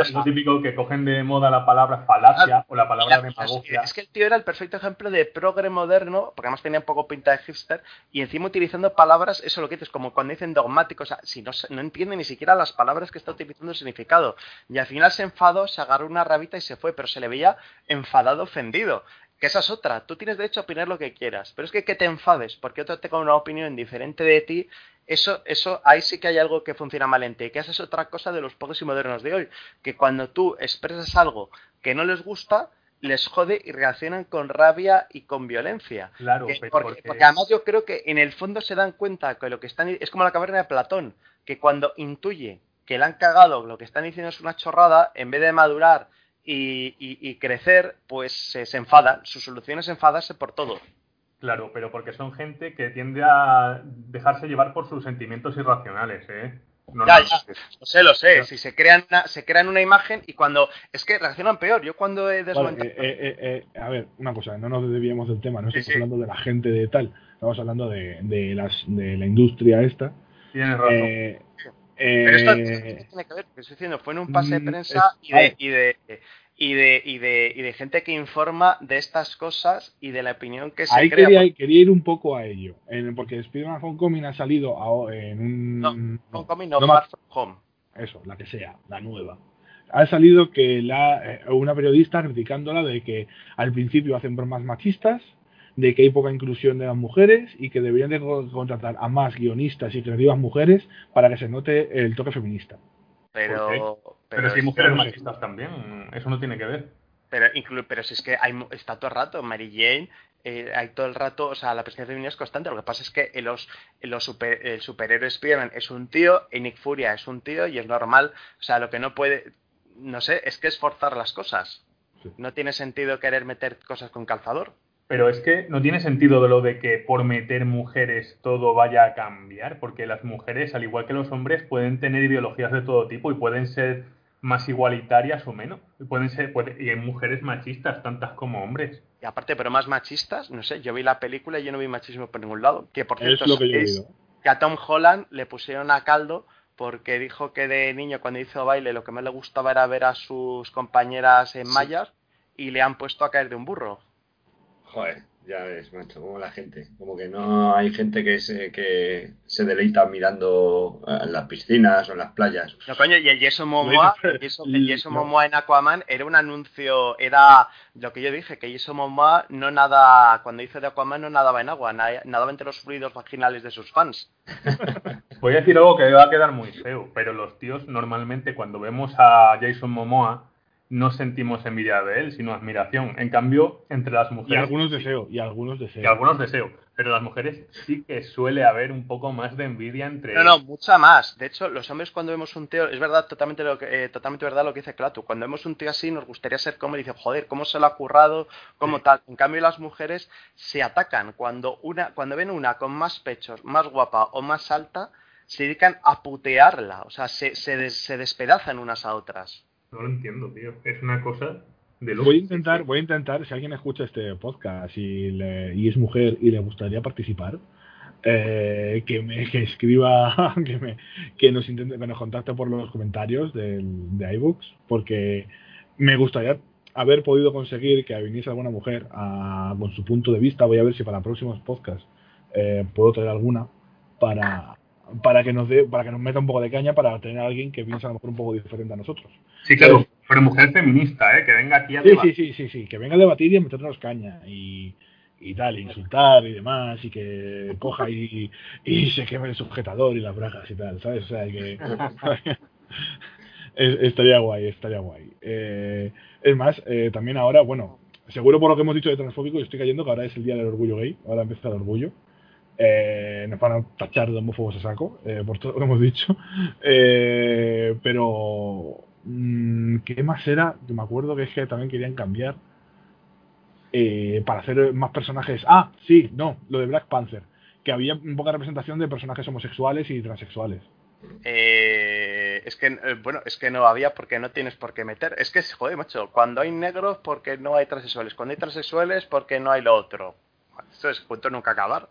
es lo típico que cogen de moda la palabra falacia o la palabra demagogia. Es que el tío era el perfecto ejemplo de progre moderno, porque además tenía un poco pinta de hipster, y encima utilizando palabras, eso lo que dices, como cuando dicen dogmático, o sea, si no, no entiende ni siquiera las palabras que está utilizando el significado. Y al final se enfadó, se agarró una rabita y se fue, pero se le veía enfadado, ofendido. Que esa es otra, tú tienes derecho a opinar lo que quieras, pero es que que te enfades porque otro tenga una opinión diferente de ti, eso, eso, ahí sí que hay algo que funciona mal en ti, que esa es otra cosa de los pocos y modernos de hoy, que cuando tú expresas algo que no les gusta, les jode y reaccionan con rabia y con violencia. Claro, porque, porque, además yo creo que en el fondo se dan cuenta que lo que están es como la caverna de Platón, que cuando intuye que le han cagado, lo que están diciendo es una chorrada, en vez de madurar y, crecer, pues se, se, enfadan. Su solución es enfadarse por todo. Claro, pero porque son gente que tiende a dejarse llevar por sus sentimientos irracionales, ¿eh? ya, ya, lo sé, lo sé. Si se crean, una, se crean una imagen y cuando. Es que reaccionan peor. Yo cuando he desmontado. Eh, eh, eh, a ver, una cosa, no nos desviemos del tema. No estamos hablando de la gente de tal. Estamos hablando de, de, las, de la industria esta. Tienes razón. Pero esto tiene que ver, que estoy diciendo, fue en un pase de mm, prensa y de, y de, y de, y de, y de gente que informa de estas cosas y de la opinión que se Ahí crea. Quería, quería ir un poco a ello, en, porque Spider-Man Homecoming ha salido a, en un... No, Homecoming no, no Far From Home. Eso, la que sea, la nueva. Ha salido que la, eh, una periodista criticándola de que al principio hacen bromas machistas, de que hay poca inclusión de las mujeres y que deberían de contratar a más guionistas y creativas mujeres para que se note el toque feminista. Pero, pero, si hay mujeres machistas también, eso no tiene que ver. Pero, pero si es que hay, está todo el rato, Mary Jane, eh, hay todo el rato, o sea, la presencia femenina es constante. Lo que pasa es que los, los super, el superhéroe Spider-Man es un tío y Nick Furia es un tío y es normal. O sea, lo que no puede, no sé, es que es forzar las cosas. No tiene sentido querer meter cosas con calzador. Pero es que no tiene sentido de lo de que por meter mujeres todo vaya a cambiar, porque las mujeres, al igual que los hombres, pueden tener ideologías de todo tipo y pueden ser más igualitarias o menos. Y pueden ser, y hay mujeres machistas, tantas como hombres. Y aparte, pero más machistas, no sé, yo vi la película y yo no vi machismo por ningún lado. Que por cierto, es lo que, que a Tom Holland le pusieron a caldo porque dijo que de niño cuando hizo baile lo que más le gustaba era ver a sus compañeras en mallas y le han puesto a caer de un burro. Joder, ya ves, macho, como la gente. Como que no hay gente que se, que se deleita mirando en las piscinas o en las playas. No, coño, y el Yeso Momoa, el Momoa en Aquaman era un anuncio, era lo que yo dije, que Yeso Momoa no nada, cuando hizo de Aquaman no nadaba en agua, nadaba entre los fluidos vaginales de sus fans. Voy a decir algo que va a quedar muy feo, pero los tíos normalmente cuando vemos a Jason Momoa no sentimos envidia de él, sino admiración. En cambio, entre las mujeres... Y algunos deseos, y algunos deseos. Y algunos deseos. Pero las mujeres sí que suele haber un poco más de envidia entre No, no, mucha más. De hecho, los hombres cuando vemos un tío, es verdad, totalmente lo que, eh, totalmente verdad lo que dice Clato. Cuando vemos un tío así, nos gustaría ser como dice, joder, cómo se lo ha currado, como tal. En cambio, las mujeres se atacan cuando una, cuando ven una con más pechos, más guapa o más alta, se dedican a putearla. O sea, se, se, se despedazan unas a otras. No lo entiendo, tío. Es una cosa de Voy a intentar, voy a intentar, si alguien escucha este podcast y, y es mujer y le gustaría participar, eh, que me que escriba, que, me, que nos intente, que nos contacte por los comentarios del, de iBooks, porque me gustaría haber podido conseguir que viniese alguna mujer con su punto de vista. Voy a ver si para próximos podcasts eh, puedo traer alguna para, para que nos dé, para que nos meta un poco de caña para tener a alguien que piensa a lo mejor un poco diferente a nosotros. Sí, claro, pero mujer feminista, ¿eh? que venga aquí a sí, Sí, sí, sí, sí, que venga a debatir y a meternos caña y, y tal, insultar y demás, y que coja y, y se queme el sujetador y las bragas y tal, ¿sabes? O sea, que... Es- estaría guay, estaría guay. Eh, es más, eh, también ahora, bueno, seguro por lo que hemos dicho de transfóbico, yo estoy cayendo que ahora es el día del orgullo gay, ahora empieza el orgullo. Eh, nos van a tachar de homófobos a saco, eh, por todo lo que hemos dicho. Eh, pero, mm, ¿qué más era? Que me acuerdo que es que también querían cambiar eh, para hacer más personajes. Ah, sí, no, lo de Black Panther, que había poca representación de personajes homosexuales y transexuales. Eh, es que, eh, bueno, es que no había porque no tienes por qué meter. Es que, joder, macho, cuando hay negros, porque no hay transexuales. Cuando hay transexuales, porque no hay lo otro. Esto es cuento nunca acabar.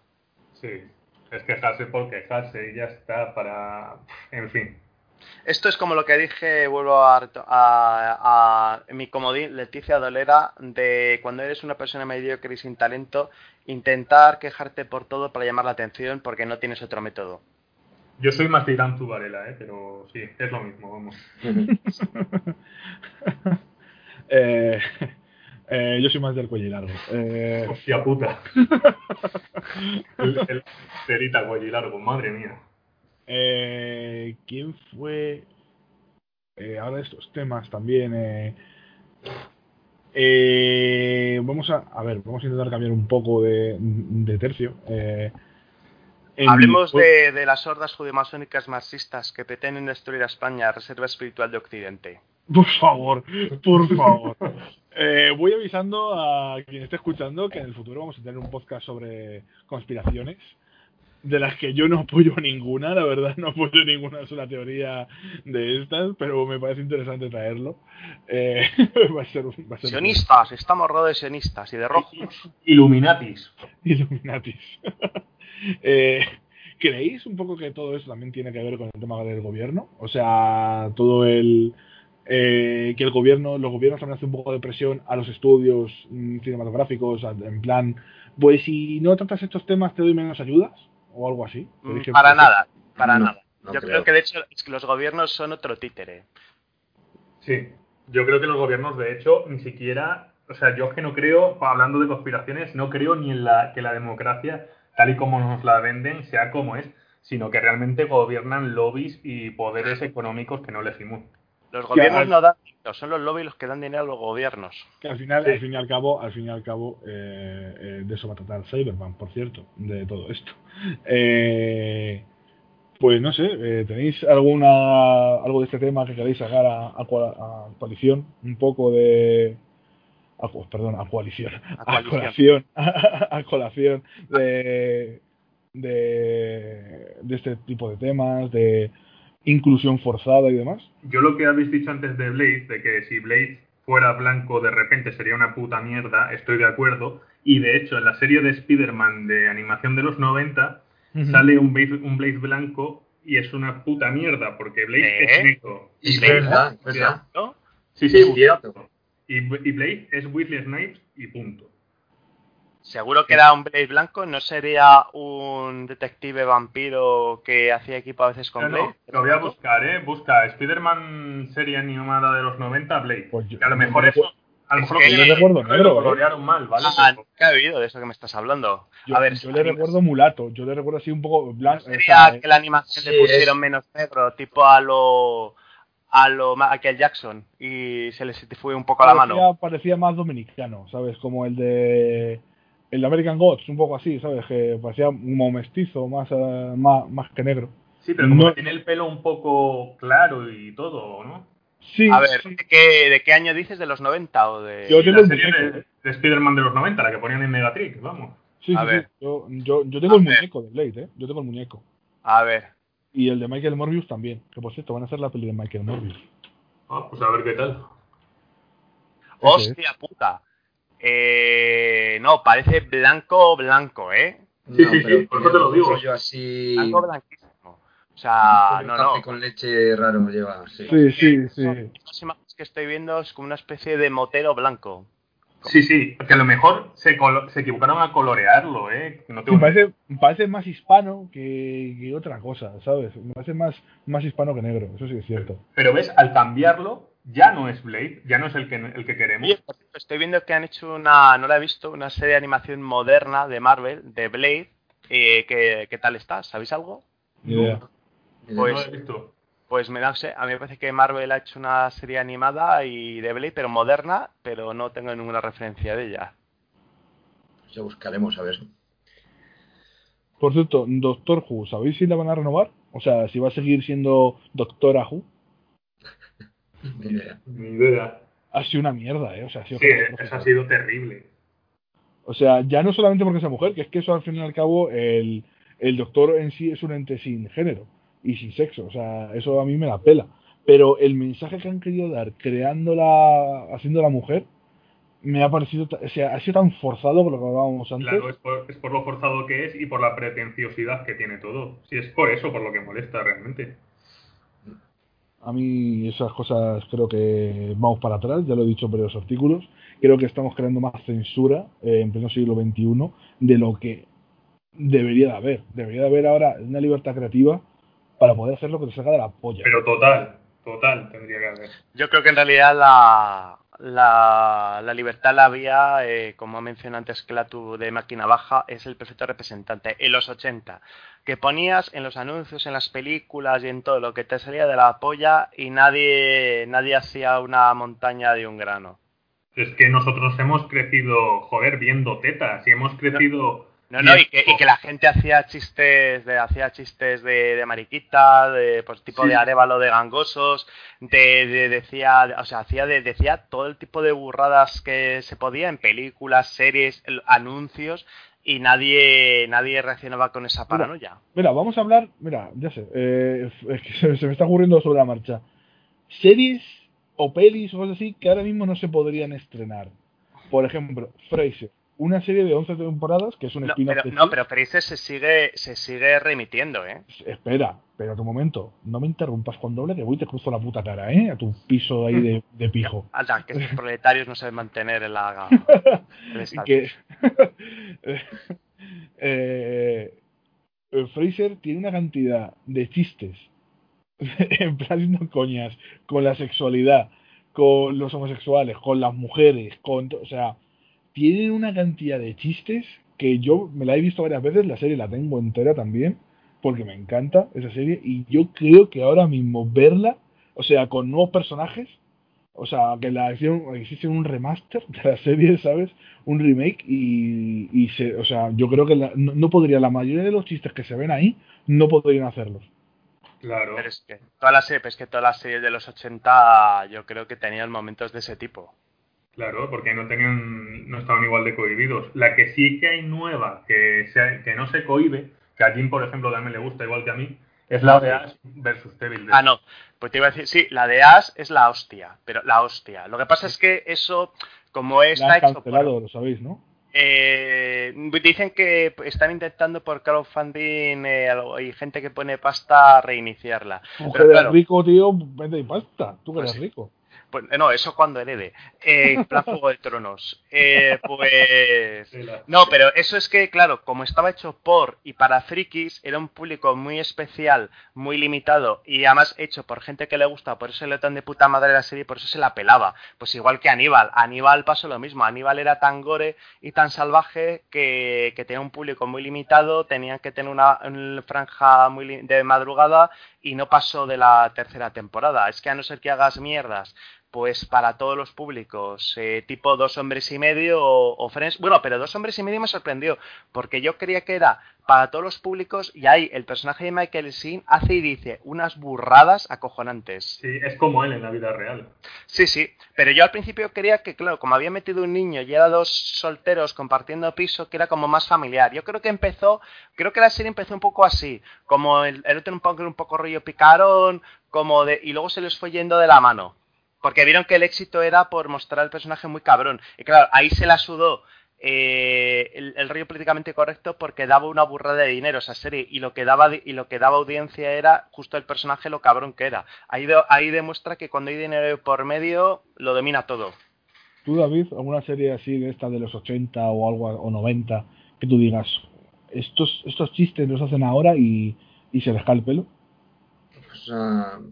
Sí, es quejarse por quejarse y ya está para... En fin. Esto es como lo que dije, vuelvo a, a, a mi comodín, Leticia Dolera, de cuando eres una persona mediocre y sin talento, intentar quejarte por todo para llamar la atención porque no tienes otro método. Yo soy más de Irán Varela, ¿eh? pero sí, es lo mismo, vamos. Eh, eh, yo soy más del cuello largo. Eh, Hostia puta. el, el cerita cuello largo, madre mía. eh, ¿Quién fue? Eh, ahora estos temas también. eh, eh, vamos a, a ver, vamos a intentar cambiar un poco de, de tercio. eh, en Hablemos de, de las hordas judemasónicas marxistas que pretenden destruir a España, reserva espiritual de Occidente. Por favor, por favor. Eh, voy avisando a quien esté escuchando que en el futuro vamos a tener un podcast sobre conspiraciones, de las que yo no apoyo ninguna, la verdad, no apoyo ninguna sola teoría de estas, pero me parece interesante traerlo. Eh, va a ser, un- va a ser Sionistas, estamos rodeados de sionistas y de rojos. Illuminatis. Illuminatis. Eh, ¿Creéis un poco que todo eso también tiene que ver con el tema del gobierno? O sea, todo el. Eh, que el gobierno, los gobiernos también hacen un poco de presión a los estudios mm, cinematográficos, en plan, pues si no tratas estos temas te doy menos ayudas, o algo así. Mm, ¿Creéis que- Para nada, para No, nada. no Yo creo. creo que de hecho es que los gobiernos son otro títere. Sí, yo creo que los gobiernos, de hecho, ni siquiera, o sea, yo es que no creo, hablando de conspiraciones, no creo ni en la que la democracia, tal y como nos la venden, sea como es, sino que realmente gobiernan lobbies y poderes económicos que no elegimos. Los gobiernos al- no dan dinero, son los lobbies los que dan dinero a los gobiernos. Que al final, Sí. al fin y al cabo, al fin y al cabo, eh, eh, de eso va a tratar Cyberpunk, por cierto, de todo esto. Eh, pues no sé, eh, ¿tenéis alguna algo de este tema que queréis sacar a, a, cua- a coalición? Un poco de... a cu- perdón, a coalición. A, coalición. colación. A, colación de, de, de este tipo de temas, de inclusión forzada y demás. Yo lo que habéis dicho antes de Blade, de que si Blade fuera blanco de repente sería una puta mierda, estoy de acuerdo. Y de hecho, en la serie de Spider-Man de animación de los 90, sale un Blade, un Blade blanco y es una puta mierda, porque Blade ¿Eh? es negro. Es Blade, verdad, es verdad. ¿no? Sí, sí, Es cierto. y, y Blade es Snipes y punto. Seguro que era un Blade blanco, no sería un detective vampiro que hacía equipo a veces con No, no, Blade. lo voy a buscar, ¿eh? Busca Spider-Man serie animada de los 90, Blade. Pues yo- que a lo mejor yo- eso... A lo es mejor que lo yo que- recuerdo lo negro, ¿eh? colorearon mal, ¿vale? Ah, nunca he oído de eso que me estás hablando. Yo, a ver, yo le recuerdo mulato, yo le recuerdo así un poco blanco. sería que la animación sí, le pusieron es- menos negro, tipo a lo a lo Michael Jackson y se les fue un poco a la mano. parecía, parecía más dominicano, ¿sabes? Como el de el de American Gods, un poco así, ¿sabes? Que parecía como mestizo, más, eh, más, más que negro. Sí, pero como No- que tiene el pelo un poco claro y todo, ¿no? Sí, A ver, sí. ¿de qué, ¿de qué año dices? ¿De los 90 o de...? Yo tengo la el serie muñeco. de, de Spider-Man de los 90, la que ponían en Megatrix, vamos. sí, a sí, ver. sí. Yo, yo, yo tengo A el ver. muñeco de Blade, ¿eh? Yo tengo el muñeco. A ver. Y el de Michael Morbius también. Que por cierto, van a hacer la peli de Michael Morbius. Ah, pues a ver qué tal. Hostia puta. Eh, no, parece blanco, blanco, ¿eh? Sí, No, sí, sí, por eso te lo digo. rollo así. Blanco blanquísimo. O sea, no, café no. con leche raro lleva, sí. Sí, sí, sí. Las imágenes que estoy viendo es como una especie de motero blanco. Sí, sí, que a lo mejor se, se equivocaron a colorearlo, ¿eh? No Sí, tengo- parece, parece más hispano que, que otra cosa, ¿sabes? Me parece más, más hispano que negro, eso sí es cierto. Pero ves, al cambiarlo, ya no es Blade, ya no es el que, el que queremos. Oye, estoy viendo que han hecho una, no la he visto, una serie de animación moderna de Marvel, de Blade. Eh, ¿qué, qué tal está? ¿Sabéis algo? Ni idea. Y Pues- no lo he visto. Pues me da, sé, a mí me parece que Marvel ha hecho una serie animada y de Blade, pero moderna, pero no tengo ninguna referencia de ella. Ya buscaremos a ver. Por cierto, Doctor Who, ¿sabéis si la van a renovar? O sea, si va a seguir siendo Doctora Who. Ni idea. Ni idea. Ha sido una mierda, ¿eh? O sea, ha sido Sí, catastrófico. eso ha sido terrible. O sea, ya no solamente porque sea mujer, que es que eso al fin y al cabo el, el doctor en sí es un ente sin género y sin sexo. O sea, eso a mí me la pela. Pero el mensaje que han querido dar creándola, haciendo la mujer, me ha parecido, o sea, ha sido tan forzado por lo que hablábamos antes. Claro, es por, es por lo forzado que es y por la pretenciosidad que tiene todo. Sí, es por eso por lo que molesta realmente. A mí esas cosas creo que vamos para atrás, ya lo he dicho en varios artículos. Creo que estamos creando más censura eh, en pleno siglo XXI de lo que debería de haber. Debería de haber ahora una libertad creativa para poder hacer lo que te salga de la polla. Pero total, total tendría que haber. Yo creo que en realidad la, la, la libertad la había, eh, como mencioné antes Clatu de máquina baja, es el perfecto representante. En los 80, que ponías en los anuncios, en las películas y en todo lo que te salía de la polla y nadie, nadie hacía una montaña de un grano. Es que nosotros hemos crecido, joder, viendo tetas y hemos crecido... No, no, y que, y que la gente hacía chistes de, hacía chistes de, de mariquita, de pues tipo Sí. de arévalo de gangosos, de, de- decía, o sea, hacía de, decía todo el tipo de burradas que se podía en películas, series, anuncios, y nadie, nadie reaccionaba con esa paranoia. Mira, vamos a hablar, mira, ya sé, eh, es que se, se me está ocurriendo sobre la marcha. Series o pelis o cosas así que ahora mismo no se podrían estrenar. Por ejemplo, Fraser, una serie de 11 temporadas que es un No, spin-off no, pero Fraser se sigue, se sigue remitiendo, ¿eh? Espera, pero tu momento, no me interrumpas con doble que voy y te cruzo la puta cara, ¿eh? A tu piso ahí de, de pijo. Anda, que estos proletarios no saben mantener el estatus. que eh, eh, Fraser tiene una cantidad de chistes en plan no coñas con la sexualidad con los homosexuales con las mujeres con o sea tienen una cantidad de chistes que yo me la he visto varias veces la serie la tengo entera también porque me encanta esa serie y yo creo que ahora mismo verla o sea con nuevos personajes o sea, que la hicieron, hicieron un remaster de la serie, ¿sabes? Un remake y, y se, o sea, yo creo que la- no, no podría, la mayoría de los chistes que se ven ahí, no podrían hacerlos. Claro. Pero es que todas las es que todas las series de los 80 yo creo que tenían momentos de ese tipo. Claro, porque no tenían, no estaban igual de cohibidos. La que sí que hay nueva, que, se- que no se cohibe, que a Jim, por ejemplo, también le gusta igual que a mí, es la de Ash versus Devil. Ah, no, pues te iba a decir, sí, la de Ash es la hostia, pero la hostia. Lo que pasa es que eso, como La está han hecho por- lo sabéis, ¿no? Eh, dicen que están intentando por crowdfunding eh, y gente que pone pasta reiniciarla. Que Pero eres claro, rico, tío, vende y pasta. Tú que Pues eres sí. rico. Pues, no, eso cuando herede. Eh, en plan Juego de Tronos. Eh, pues No, pero eso es que, claro, como estaba hecho por y para frikis, era un público muy especial, muy limitado y además hecho por gente que le gusta, por eso le tan de puta madre la serie, por eso se la pelaba. Pues igual que Aníbal. Aníbal pasó lo mismo. Aníbal era tan gore y tan salvaje que, que tenía un público muy limitado, tenían que tener una, una franja muy de madrugada y no pasó de la tercera temporada. Es que a no ser que hagas mierdas pues para todos los públicos, eh, tipo dos hombres y medio o, o Friends. Bueno, pero dos hombres y medio me sorprendió, porque yo creía que era para todos los públicos y ahí el personaje de Michael Sheen hace y dice unas burradas acojonantes. Sí, es como él en la vida real. Sí, sí, pero yo al principio creía que, claro, como había metido un niño y era dos solteros compartiendo piso, que era como más familiar. Yo creo que empezó, creo que la serie empezó un poco así, como el, el otro un poco, un poco rollo picarón, como de, y luego se les fue yendo de la mano. Porque vieron que el éxito era por mostrar el personaje muy cabrón. Y claro, ahí se la sudó eh, el, el rollo políticamente correcto porque daba una burrada de dinero esa serie y lo que daba y lo que daba audiencia era justo el personaje lo cabrón que era. Ahí, de- ahí demuestra que cuando hay dinero por medio lo domina todo. ¿Tú, David, alguna serie así de esta de los 80 o algo o 90 que tú digas, estos, estos chistes los hacen ahora y, y se les cae el pelo?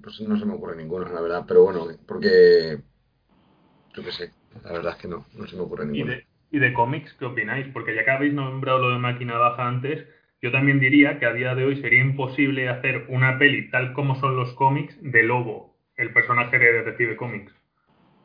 Pues, no se me ocurre ninguno, la verdad. Pero bueno, porque. Yo qué sé. La verdad es que no, no se me ocurre ¿Y ninguno. de, ¿Y de cómics qué opináis? Porque ya que habéis nombrado lo de máquina baja antes, yo también diría que a día de hoy sería imposible hacer una peli tal como son los cómics de Lobo, el personaje de Detective Comics.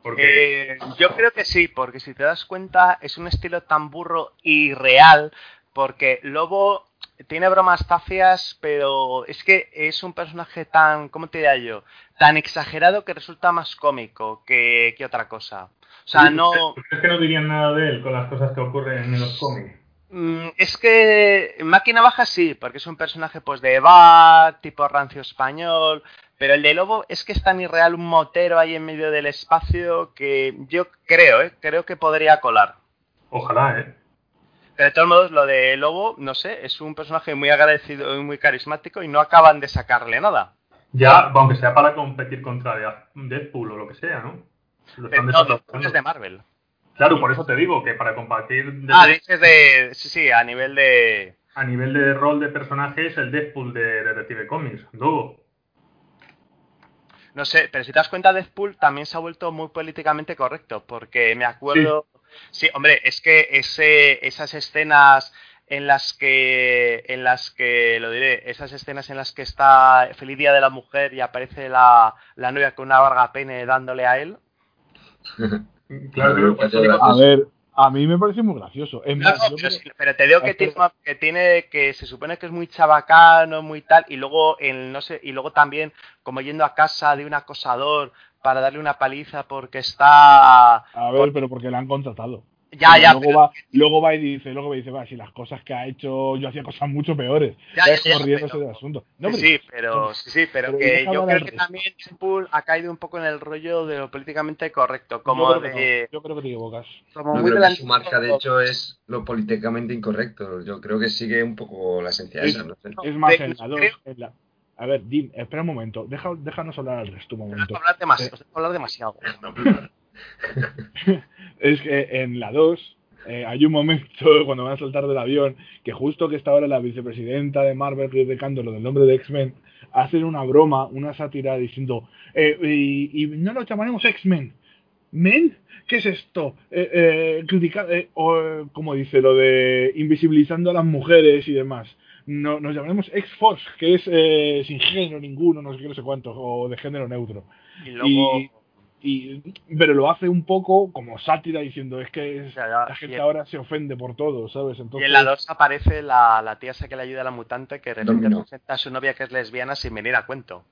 Porque... Eh, yo creo que sí, porque si te das cuenta es un estilo tan burro y real, porque Lobo tiene bromas tafias, pero es que es un personaje tan, ¿cómo te diría yo? Tan exagerado que resulta más cómico que, que otra cosa. O sea, no... ¿Es que no dirían nada de él con las cosas que ocurren en los cómics? Mm, es que Máquina Baja sí, porque es un personaje pues de bar, tipo rancio español, pero el de Lobo es que es tan irreal un motero ahí en medio del espacio que yo creo, ¿eh? creo que podría colar. Ojalá, ¿eh? Pero de todos modos, lo de Lobo, no sé, es un personaje muy agradecido y muy carismático y no acaban de sacarle nada. Ya, aunque sea para competir contra Deadpool o lo que sea, ¿no? Pero no, Deadpool es de Marvel. Claro, por eso te digo que para compartir. Ah, dices de. Sí, sí, a nivel de. A nivel de rol de personajes, el Deadpool de Detective Comics, luego. No sé, pero si te das cuenta, Deadpool también se ha vuelto muy políticamente correcto, porque me acuerdo. Sí, hombre, es que ese, esas escenas en las que, en las que, lo diré, esas escenas en las que está Feliz Día de la Mujer y aparece la, la novia con una varga pene dándole a él. Claro, a ver, a mí me parece muy gracioso. pero, te digo que tiene, que tiene, que se supone que es muy chabacano, muy tal, y luego el, no sé, y luego también como yendo a casa de un acosador para darle una paliza porque está. A ver, pero porque le han contratado. Ya, ya. Luego, va, luego va y dice, luego me dice, va, si las cosas que ha hecho, yo hacía cosas mucho peores. Ya, ya, ya del asunto. sí, pero, sí, sí, pero, que yo creo que también Deadpool ha caído un poco en el rollo de lo políticamente correcto. Como yo, creo de, yo creo que te equivocas. Como muy creo que su marca, de hecho, es lo políticamente incorrecto. Yo creo que sigue un poco la esencia es, esa. No sé. Es más, en la 2, A ver, Dim, espera un momento. Deja, déjanos hablar al resto un momento. Hablar demasiado, eh, hablar demasiado. es que en la 2 eh, hay un momento cuando van a saltar del avión que justo que está ahora la vicepresidenta de Marvel criticando lo del nombre de X-Men, hacen una broma, una sátira diciendo, eh, y, no lo llamaremos X-Men. ¿Men? ¿Qué es esto? Eh, criticar, o, como dice, lo de invisibilizando a las mujeres y demás. No, nos llamaremos X-Force, que es sin género ninguno, no sé qué, no sé cuánto, o de género neutro. Y luego y pero lo hace un poco como sátira diciendo es que la gente ahora se ofende por todo, ¿sabes? Entonces... Y en la 2 aparece la, la tía esa que le ayuda a la mutante que repente presenta a su novia que es lesbiana sin venir a cuento.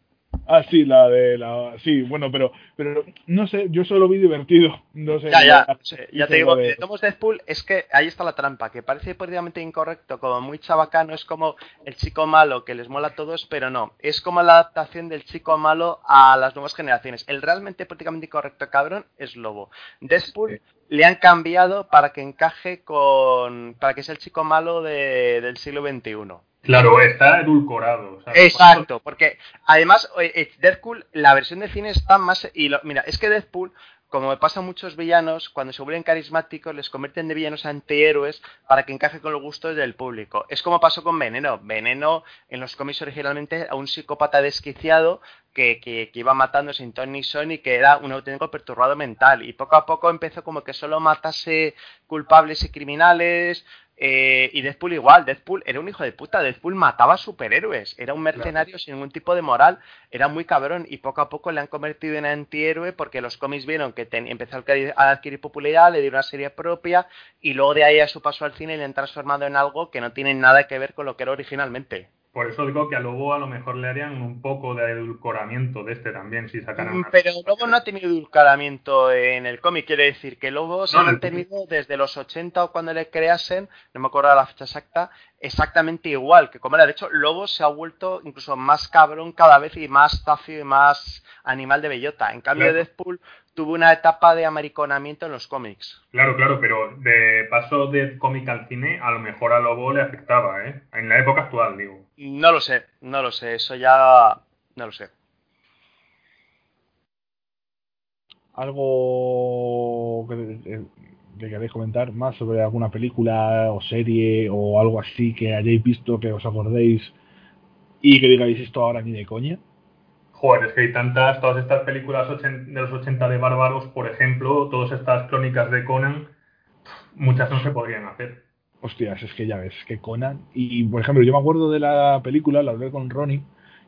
Ah, sí, la de la. Sí, bueno, pero, pero no sé, yo solo vi divertido. No sé. Ya, ya, ya te digo, de Tomos Deadpool es que ahí está la trampa, que parece políticamente incorrecto, como muy chabacano, es como el chico malo que les mola a todos, pero no. Es como la adaptación del chico malo a las nuevas generaciones. El realmente políticamente incorrecto cabrón es Lobo. Deadpool le han cambiado para que encaje con. para que sea el chico malo de, del siglo XXI. Claro, está edulcorado. Exacto, porque además eh, Deadpool, la versión de cine está más... Y mira, es que Deadpool, como me pasa a muchos villanos, cuando se vuelven carismáticos les convierten de villanos antihéroes para que encaje con los gustos del público. Es como pasó con Veneno. Veneno en los cómics originalmente a un psicópata desquiciado que, que, iba matando sin ton ni son y que era un auténtico perturbado mental. Y poco a poco empezó como que solo matase culpables y criminales, eh, y Deadpool igual, Deadpool era un hijo de puta, Deadpool mataba superhéroes, era un mercenario sin ningún tipo de moral, era muy cabrón y poco a poco le han convertido en antihéroe porque los cómics vieron que empezó a adquirir popularidad, le dio una serie propia y luego de ahí a su paso al cine le han transformado en algo que no tiene nada que ver con lo que era originalmente. Por eso digo que a Lobo a lo mejor le harían un poco de edulcoramiento de este también, si sacaran. Mm, pero Lobo no ha tenido edulcoramiento en el cómic, quiere decir que Lobo se ha tenido desde los 80 o cuando le creasen, no me acuerdo la fecha exacta, exactamente igual que como era. De hecho, Lobo se ha vuelto incluso más cabrón cada vez y más tafio y más animal de bellota. En cambio, Deadpool tuvo una etapa de americonamiento en los cómics. Claro, claro, pero de paso de cómic al cine, a lo mejor a Lobo le afectaba, ¿eh? En la época actual, digo. No lo sé, no lo sé, eso ya no lo sé. ¿Algo que, que queréis comentar más sobre alguna película o serie o algo así que hayáis visto, que os acordéis y que digáis esto ahora ni de coña? Joder, es que hay tantas, todas estas películas de los 80 de Bárbaros, por ejemplo, todas estas crónicas de Conan, muchas no se podrían hacer. Hostias, es que ya ves, que Conan. Y por ejemplo, yo me acuerdo de la película, la hablé con Ronnie,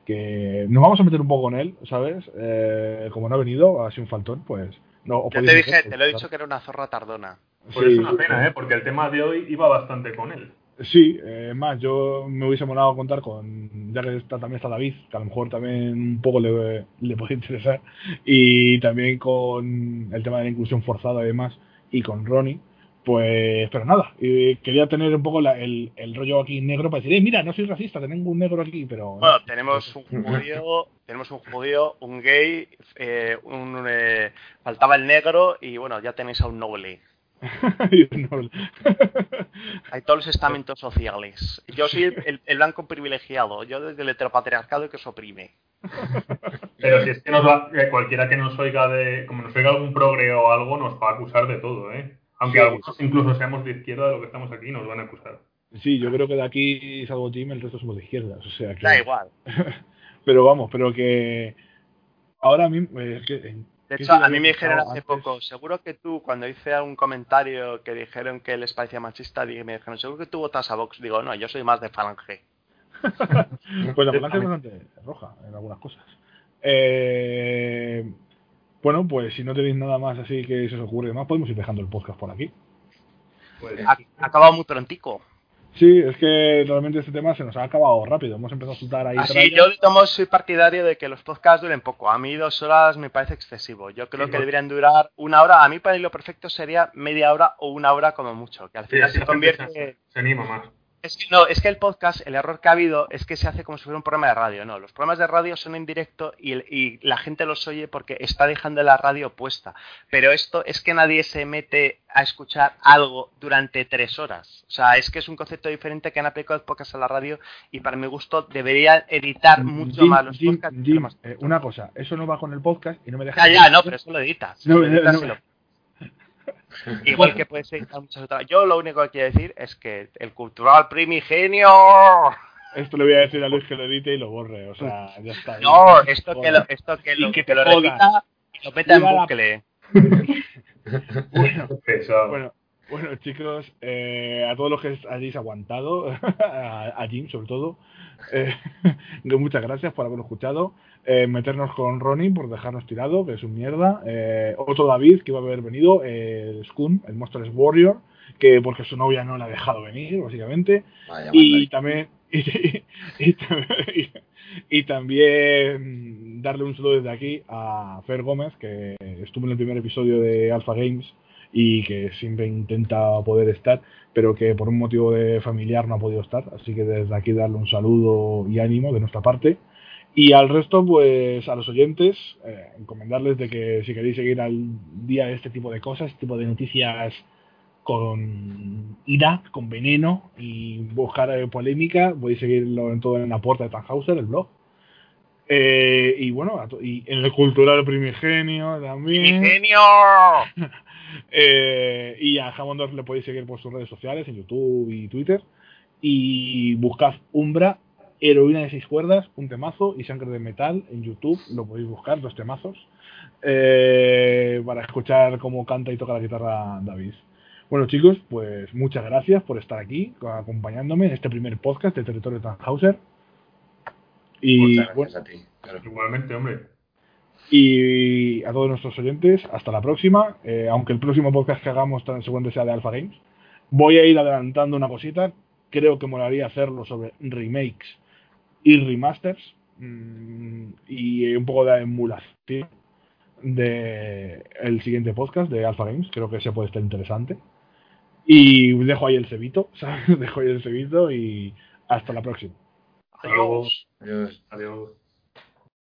que nos vamos a meter un poco con él, ¿sabes? Eh, como no ha venido, ha sido un faltón, pues. No, yo te dije, te lo he dicho que era una zorra tardona. Pues es una pena, ¿eh? Porque el tema de hoy iba bastante con él. Sí, eh, más, yo me hubiese molado contar con, ya que está, también está David, que a lo mejor también un poco le, le puede interesar, y también con el tema de la inclusión forzada y demás, y con Ronnie, pues, pero nada, quería tener un poco el, el, rollo aquí negro para decir, eh, mira, no soy racista, tengo un negro aquí, pero... Bueno, tenemos un judío, tenemos un judío, un gay, eh, un, eh, faltaba el negro y bueno, ya tenéis a un noble. Hay todos los estamentos sociales. Yo soy el, blanco privilegiado, yo desde el heteropatriarcado que os oprime. Pero si es que nos va, eh, cualquiera que nos oiga de, como nos oiga algún progre o algo, nos va a acusar de todo, ¿eh? Aunque algunos incluso seamos de izquierda de lo que estamos aquí, nos van a acusar. Sí, yo creo que de aquí salvo Jim, el resto somos de izquierdas, o sea Da igual. pero vamos, pero que ahora mismo, es que de hecho, a mí me dijeron hace poco, seguro que tú, cuando hice un comentario que dijeron que les parecía machista, me dijeron, seguro que tú votas a Vox. Digo, no, yo soy más de Falange. pues la Falange es bastante roja en algunas cosas. Eh, bueno, pues si no tenéis nada más así que se os ocurre más, podemos ir dejando el podcast por aquí. Pues, ha acabado muy prontico. Sí, es que realmente este tema se nos ha acabado rápido. Hemos empezado a soltar ahí. Así, yo tomo, soy partidario de que los podcasts duren poco. A mí dos horas me parece excesivo. Yo creo que deberían durar una hora. A mí para mí lo perfecto sería media hora o una hora como mucho. Que al final se convierte. Se anima más. Es que, no, es que el podcast, el error que ha habido es que se hace como si fuera un programa de radio. No, los programas de radio son en directo y, y, la gente los oye porque está dejando la radio puesta. Pero esto es que nadie se mete a escuchar algo durante tres horas. O sea, es que es un concepto diferente que han aplicado el podcast a la radio y para mi gusto debería editar mucho más los podcasts. Eh, una cosa, eso no va con el podcast y no me deja. Ya, ya, no, pero eso lo editas. No, Igual que puede ser muchas otras. Yo lo único que quiero decir es que el cultural primigenio. Esto le voy a decir a Luis que lo edite y lo borre, o sea, ya está. No, esto que lo, esto que lo, que te lo repita y lo meta en bucle. bueno, bueno, bueno, chicos, eh, a todos los que hayáis aguantado, a, Jim sobre todo, eh, muchas gracias por haberlo escuchado. Eh, meternos con Ronnie por dejarnos tirado, que es un mierda. Eh, otro David que iba a haber venido, el Skun, el Monsters Warrior, que porque su novia no le ha dejado venir, básicamente. y, también, y, también darle un saludo desde aquí a Fer Gómez, que estuvo en el primer episodio de Alpha Games y que siempre intenta poder estar, pero que por un motivo de familiar no ha podido estar. Así que desde aquí darle un saludo y ánimo de nuestra parte. Y al resto, pues a los oyentes, eh, encomendarles de que si queréis seguir al día de este tipo de cosas, este tipo de noticias con ira, con veneno y buscar eh, polémica, podéis seguirlo en todo en la puerta de Tannhauser, el blog. Eh, y bueno, y en el cultural primigenio también. ¡Primigenio! eh, y a Jamondor le podéis seguir por sus redes sociales, en YouTube y Twitter. Y buscad Umbra Heroína de seis cuerdas, un temazo y Sangre de Metal en YouTube, lo podéis buscar, dos temazos, eh, para escuchar cómo canta y toca la guitarra David. Bueno chicos, pues muchas gracias por estar aquí, acompañándome en este primer podcast de Territorio Tannhauser. Y gracias a ti. Igualmente, hombre. Y a todos nuestros oyentes, hasta la próxima. Eh, aunque el próximo podcast que hagamos tan seguramente sea de Alpha Games, voy a ir adelantando una cosita. Creo que molaría hacerlo sobre remakes y remasters mm, y un poco de emulación de el siguiente podcast de Alpha Games. Creo que se puede estar interesante. Y dejo ahí el cebito, Dejo ahí el cebito y hasta la próxima. Adiós. Adiós. Adiós.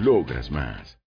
Logras más.